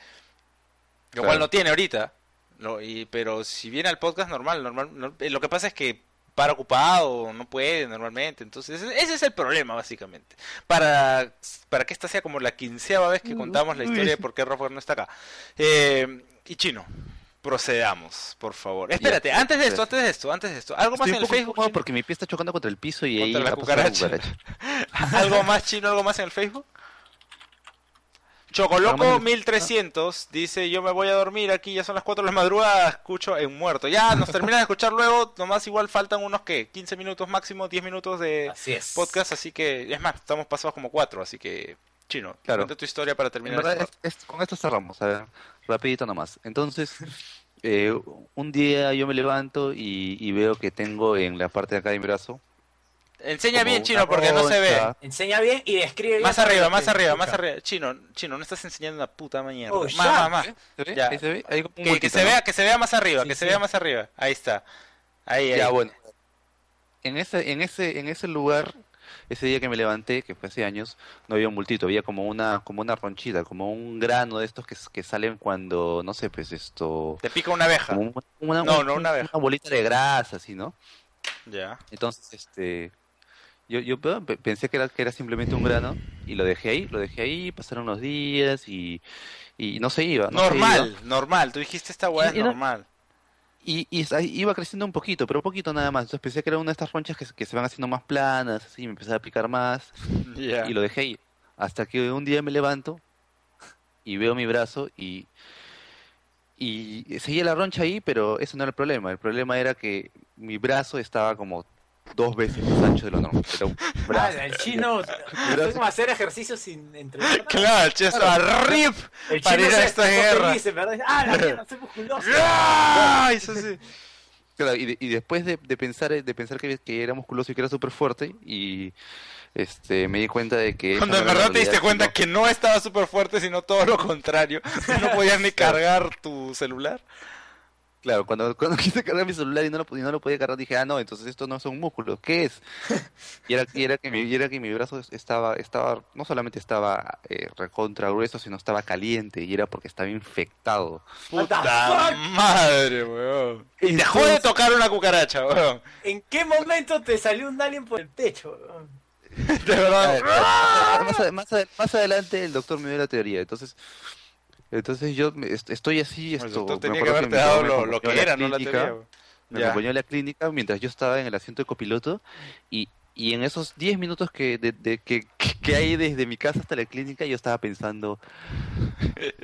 Lo cual no tiene ahorita. Lo- y, pero si viene al podcast normal, normal no- eh, lo que pasa es que para ocupado, no puede normalmente. Entonces, ese, es el problema, básicamente. Para, para que esta sea como la quinceava vez que contamos la historia de por qué Rafael no está acá. Eh, y chino, procedamos, por favor. Espérate, antes de esto, antes de esto, antes de esto. ¿Algo más Estoy en un el Facebook? porque mi pie está chocando contra el piso y ahí la cucaracha. [LAUGHS] ¿Algo más chino, algo más en el Facebook? Chocoloco Vamos. 1300 dice yo me voy a dormir aquí, ya son las 4 de la madrugada, escucho en muerto. Ya nos terminan de escuchar luego, nomás igual faltan unos que 15 minutos máximo, 10 minutos de Así es. podcast, así que es más, estamos pasados como 4, así que chino, Claro. cuenta tu historia para terminar. verdad, esto. es- es- con esto cerramos, a ver, rapidito nomás. Entonces, eh, un día yo me levanto y, y veo que tengo en la parte de acá de mi brazo. Enseña bien chino porque no se ve. Enseña bien y describe bien. Más arriba, más arriba, más arriba. Chino, chino, no estás enseñando una puta mierda. Oh, más, más, más. ¿Se ve? Ya. Ahí se ve. Ahí como un Que, se ¿no? vea, que se vea más arriba, Sí, que se vea más arriba. Ahí está. Ahí, ahí. Ya, bueno. En ese, en ese, en ese lugar, ese día que me levanté, que fue hace años, no había un bultito, había como una, como una ronchita, como un grano de estos que, que salen cuando, no sé, pues esto, Te pica una abeja. como una, No, no una abeja. bolita de grasa, así, ¿no? Ya. Entonces, este, yo, yo pe- pe- pensé que era, que era simplemente un grano y lo dejé ahí, lo dejé ahí, pasaron los días y, y no se iba. no se normal, iba. normal. Tú dijiste esta weá es normal. Y, y iba creciendo un poquito, pero un poquito nada más. Entonces pensé que era una de estas ronchas que, se- que se van haciendo más planas, así, me empecé a picar más [LAUGHS] y lo dejé ahí. Hasta que un día me levanto y veo mi brazo y, y seguía la roncha ahí, pero eso no era el problema. El problema era que mi brazo estaba como dos veces más ancho de lo normal. Era un [LAUGHS] Ah, el chino. Es como hacer ejercicio sin entrenar. Claro, el chino estaba rip. El para chino ir a esta guerra. feliz, en ¿verdad? Ah, la mierda, soy musculoso. [LAUGHS] ¡Ah! Eso sí. Claro, y, de- y después de, de pensar de pensar que, que era musculoso y que era súper fuerte y este me di cuenta de que Cuando en verdad te diste cuenta sino- que no estaba súper fuerte, sino todo lo contrario. [LAUGHS] No podías ni cargar tu celular. Claro, cuando, [LAUGHS] cuando quise cargar mi celular y no, lo, y no lo podía cargar, dije, ah, no, entonces esto no son músculos, ¿qué es? Y era, y era, que, mi, y era que mi brazo estaba, estaba no solamente estaba eh, recontra grueso, sino estaba caliente, y era porque estaba infectado. What the Puta fuck? madre, weón. Y dejó de tocar una cucaracha, weón. ¿En qué momento te salió un alien por el techo? weón? [LAUGHS] De verdad. Ah, más, más adelante el doctor me dio la teoría, entonces... Entonces yo me- estoy así, esto, tenía que haberte dado lo, que era, no la clínica, teoría. Me acompañó a la clínica mientras yo estaba en el asiento de copiloto y, y en esos 10 minutos que, de, de- que, que hay desde mi casa hasta la clínica yo estaba pensando,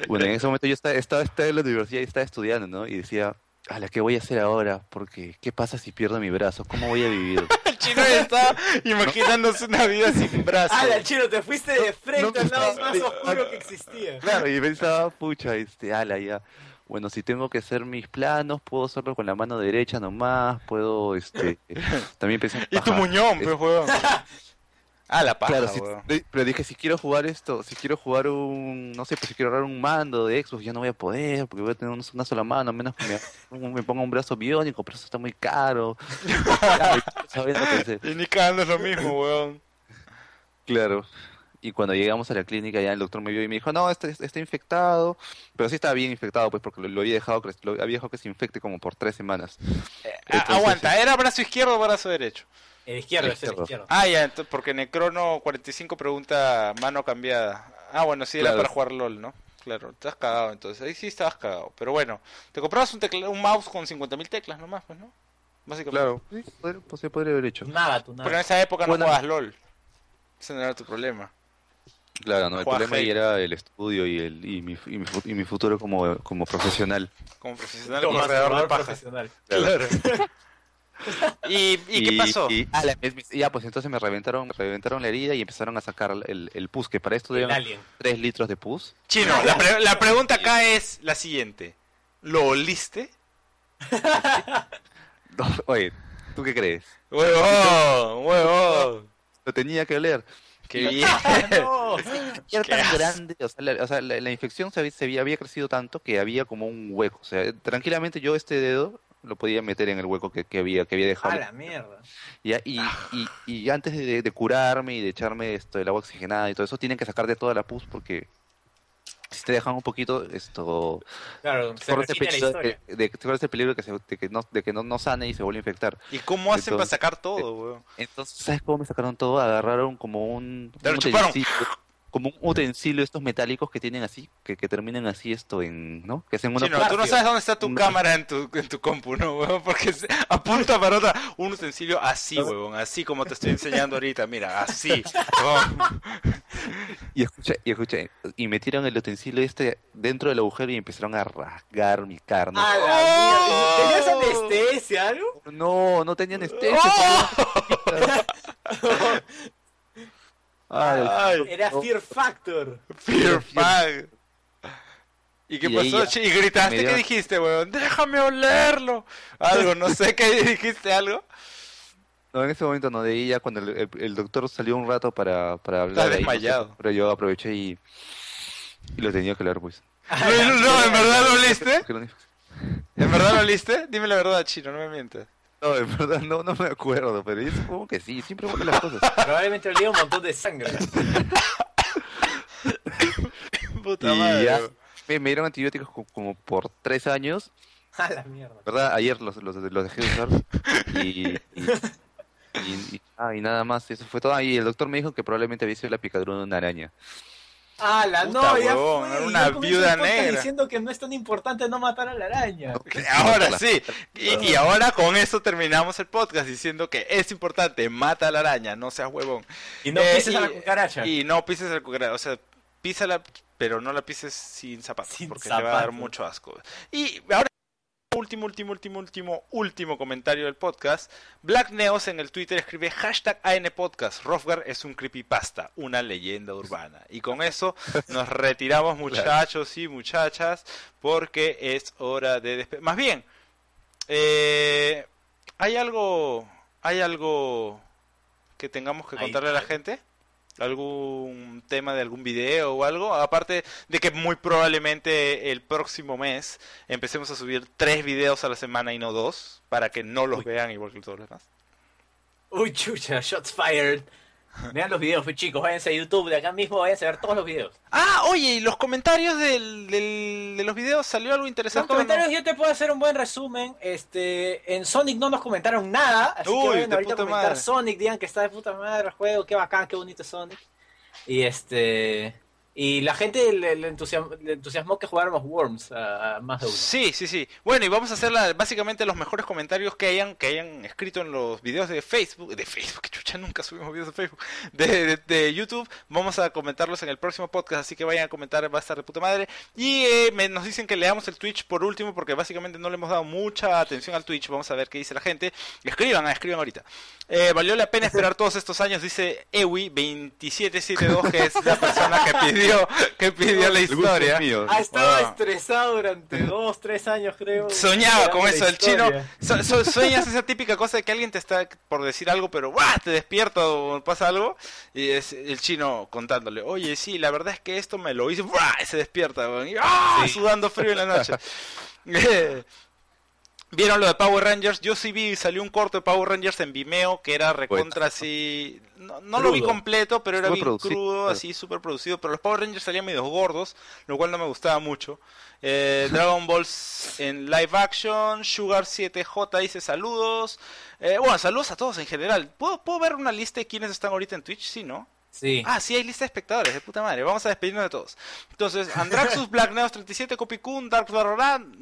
bueno, en ese momento yo estaba, estaba, estaba en la universidad y estaba estudiando, ¿no? Y decía, la ¿qué voy a hacer ahora? Porque, ¿qué pasa si pierdo mi brazo? ¿Cómo voy a vivir? [LAUGHS] El chino ya estaba [LAUGHS] imaginándose una vida sin [LAUGHS] brazos. Ah, el chino, te fuiste de frente no al lado me más estaba- oscuro que existía. Claro, y pensaba, pucha, este, ala, ya. Bueno, si tengo que hacer mis planos, puedo hacerlo con la mano derecha nomás, puedo, este, también pensé en Y tu muñón, pues, weón. Ah, la paja, Claro, si- pero dije, si quiero jugar esto, si quiero jugar un, no sé, pues si quiero agarrar un mando de Xbox, ya no voy a poder, porque voy a tener una sola mano, a menos que me, [LAUGHS] me ponga un brazo biónico, pero eso está muy caro. [LAUGHS] Claro, y ni cagando es lo mismo, weón. Claro. Y cuando llegamos a la clínica, ya el doctor me vio y me dijo, no, este está infectado, pero sí estaba bien infectado, pues porque lo, lo había dejado, lo había dejado que se infecte como por tres semanas. Entonces, aguanta, ¿era brazo izquierdo o brazo derecho? El izquierdo, El es el izquierdo. Ah, ya, entonces, porque Necrono 45 pregunta mano cambiada. Ah, bueno, sí, era para jugar LOL, ¿no? Claro, estás cagado entonces. Ahí sí estabas cagado. Pero bueno, te comprabas un, tecla- un mouse con 50.000 teclas nomás, pues, ¿no? Básicamente. Claro, sí, podría- pues, se podría haber hecho. Nada, tú Pero en nada. esa época Bueno. no jugabas LOL. Ese no era tu problema. Claro, no, el Juega problema ahí era el estudio y, el, y, mi, y, mi, y mi futuro como, como profesional. Como profesional Como corredor de paja. profesional. Claro. [LAUGHS] ¿Y, ¿Y qué pasó? y- ah, la- es- ya, pues entonces me reventaron, me reventaron la herida y empezaron a sacar el, el pus, que para esto alien. 3 litros de pus. Chino, la, pre- la pregunta acá es la siguiente. ¿Lo oliste? [LAUGHS] No, oye, ¿Tú qué crees? ¡Huevón! ¡Huevón! Lo tenía que oler. ¡Qué bien! [LAUGHS] No. Era Qué tan asco. grande, o sea, la, o sea, la- la infección se había, se había- había crecido tanto que había como un hueco. O sea, tranquilamente yo este dedo lo podía meter en el hueco que, que había que había A dejado. la mierda. Ya, y, y, y antes de, de curarme y de echarme esto, el agua oxigenada y todo eso, tienen que sacarte toda la pus porque si te dejan un poquito, esto Claro, se corres el peligro, historia. de, de- corres el peligro que, se- de que, no, de que no, no sane y se vuelva a infectar. ¿Y cómo hacen para sacar todo, weón? Entonces, ¿sabes cómo me sacaron todo? Agarraron como un, Te lo un chuparon. Como un utensilio estos metálicos que tienen así, que, que terminan así esto en, ¿no? Que hacen una Chino, tú no sabes dónde está tu No. [LAUGHS] cámara en tu, en tu compu, ¿no, weón? Porque se- apunta para otra, un utensilio así, weón, así como te estoy enseñando ahorita, mira, así. [LAUGHS] Y escucha, y escucha, y metieron el utensilio este dentro del agujero y empezaron a rasgar mi carne. A la ¡Oh! ¿Tenías anestesia, algo? No, no tenía anestesia. ¡Oh! [LAUGHS] Ay, Ay, Era Fear Factor. Fear [LAUGHS] Fag. ¿Y qué Y pasó? ¿Y gritaste? dio- ¿Qué dijiste, weón? ¡Déjame olerlo! Algo, no sé, ¿qué [LAUGHS] dijiste? ¿Algo? No, en ese momento no, de ahí ya cuando el, el- el doctor salió un rato para, para hablar. sé, desmayado. pero yo aproveché y, y lo tenía que leer, pues. No, no, ¿en verdad lo no- ¿En verdad lo oliste? Dime la verdad, chino, no me mientas. No, en verdad no, no me acuerdo, pero yo supongo que sí, siempre huele las cosas. Probablemente olía un montón de sangre. [LAUGHS] Puta Y madre. ya. weón. Me, me dieron antibióticos co- como por tres años, A la mierda. ¿verdad? Ayer los, los, los dejé de usar y, y, y- y- ah, y nada más, eso fue todo. Ah, Y el doctor me dijo que probablemente había sido la picadura de una araña. A la Puta, no, ya huevón, fue. era Y una viuda negra. diciendo que no es tan importante no matar a la araña. Ahora sí. Y, y ahora con eso terminamos el podcast diciendo que es importante, mata a la araña, no seas huevón. Y no Eh, pises a la cucaracha. Y no pises a la cucaracha, o sea, písala, pero no la pises sin zapatos, Sin porque te va a dar mucho asco. Y ahora, último, último, último, último, último comentario del podcast. Black Neos en el Twitter escribe hashtag ANPodcast. Rofgar es un creepypasta, una leyenda urbana. Y con eso nos retiramos, [LAUGHS] muchachos y muchachas, porque es hora de despedir. Más bien, eh, ¿hay algo, hay algo que tengamos que contarle a la gente? Algún tema de algún video o algo aparte de que muy probablemente el próximo mes empecemos a subir tres videos a la semana y no dos para que no los vean igual que todos los demás Uy, chucha, shots fired. Vean los videos, pues, chicos, váyanse a YouTube de acá mismo, váyanse a ver todos los videos. ah oye y los comentarios del, del- de los videos salió algo Los interesante no? comentarios yo te puedo hacer un buen resumen. Este, en Sonic no nos comentaron nada, así Uy, que vayan ahorita a comentar madre. Sonic, digan que está de puta madre el juego, qué bacán, qué bonito Sonic. Y este, y la gente le, le entusiasmó, le entusiasmó que jugáramos Worms a, más de uno. Sí, sí, sí. Bueno, y vamos a hacer la- básicamente los mejores comentarios que hayan que hayan escrito en los videos de Facebook, de Facebook, que [LAUGHS] chucha, nunca subimos videos de Facebook, de, de- de YouTube. Vamos a comentarlos en el próximo podcast, así que vayan a comentar, va a estar de puta madre. Y eh, me- nos dicen que leamos el Twitch por último, porque básicamente no le hemos dado mucha atención al Twitch. Vamos a ver qué dice la gente. Escriban, ah, escriban ahorita. Eh, valió la pena esperar todos estos años, dice Ewi2772, que es la persona que pidió, que pidió la historia. mío. Ah, estaba Ah. estresado durante dos, tres años, creo. Soñaba con eso, el chino. su- su- sueñas esa típica cosa de que alguien te está por decir algo, pero ¡guau! te despierta o pasa algo. Y es el chino contándole, oye, sí, la verdad es que esto me lo hice, y se despierta, y ¡ah! sudando frío en la noche. [LAUGHS] [LAUGHS] ¿Vieron lo de Power Rangers? Yo sí vi, salió un corto de Power Rangers en Vimeo que era recontra así... No, no lo vi completo, pero era Súper bien producido, crudo, claro. así súper producido. Pero los Power Rangers salían medio gordos, lo cual no me gustaba mucho. Eh, Dragon Balls en live action, Sugar 7J dice saludos. Eh, bueno, saludos a todos en general. ¿Puedo, ¿Puedo ver una lista de quiénes están ahorita en Twitch? Sí, ¿no? Sí. Ah, sí, hay lista de espectadores, de puta madre. Vamos a despedirnos de todos. Entonces, Andraxus, [LAUGHS] Black Neos 37, Copicun, Dark Barroran,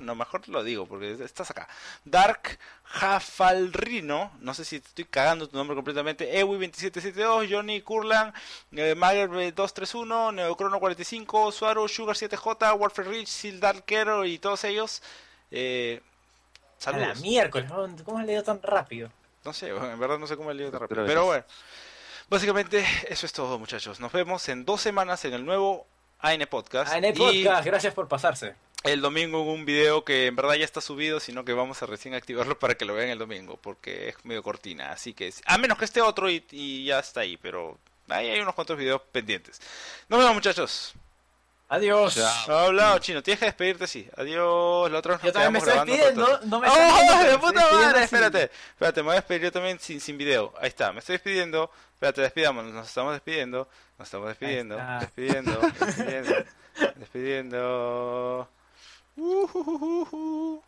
no, mejor lo digo porque estás acá. Dark Jafalrino, no sé si te estoy cagando tu nombre completamente. Ewi 2772, Johnny Kurlan, eh, Mager 231, Neocrono 45, Suaro, Sugar 7J, Warfare Rich, Sildarkero y todos ellos. Eh, a la miércoles, ¿cómo has leído tan rápido? No sé, en verdad no sé cómo he leído tan rápido. Pero bueno, básicamente eso es todo, muchachos. Nos vemos en dos semanas en el nuevo AN Podcast. AN Y- Podcast, gracias por pasarse. el domingo un video que en verdad ya está subido, sino que vamos a recién activarlo para que lo vean el domingo, porque es medio cortina. Así que, a menos que esté otro y, y ya está ahí, pero ahí hay unos cuantos videos pendientes. Nos vemos, muchachos. Adiós. Ha hablado, chino. Tienes que despedirte, sí. Adiós. La otra vez nos Yo también me estoy despidiendo. otro- No me ¡Oh, de puta estoy despidiendo madre! Espérate, espérate, me voy a despedir yo también sin, sin video. Ahí está, me estoy despidiendo. Espérate, despidamos, nos estamos despidiendo. Nos estamos despidiendo, despidiendo, despidiendo, [LAUGHS] despidiendo. Uh, uh, uh,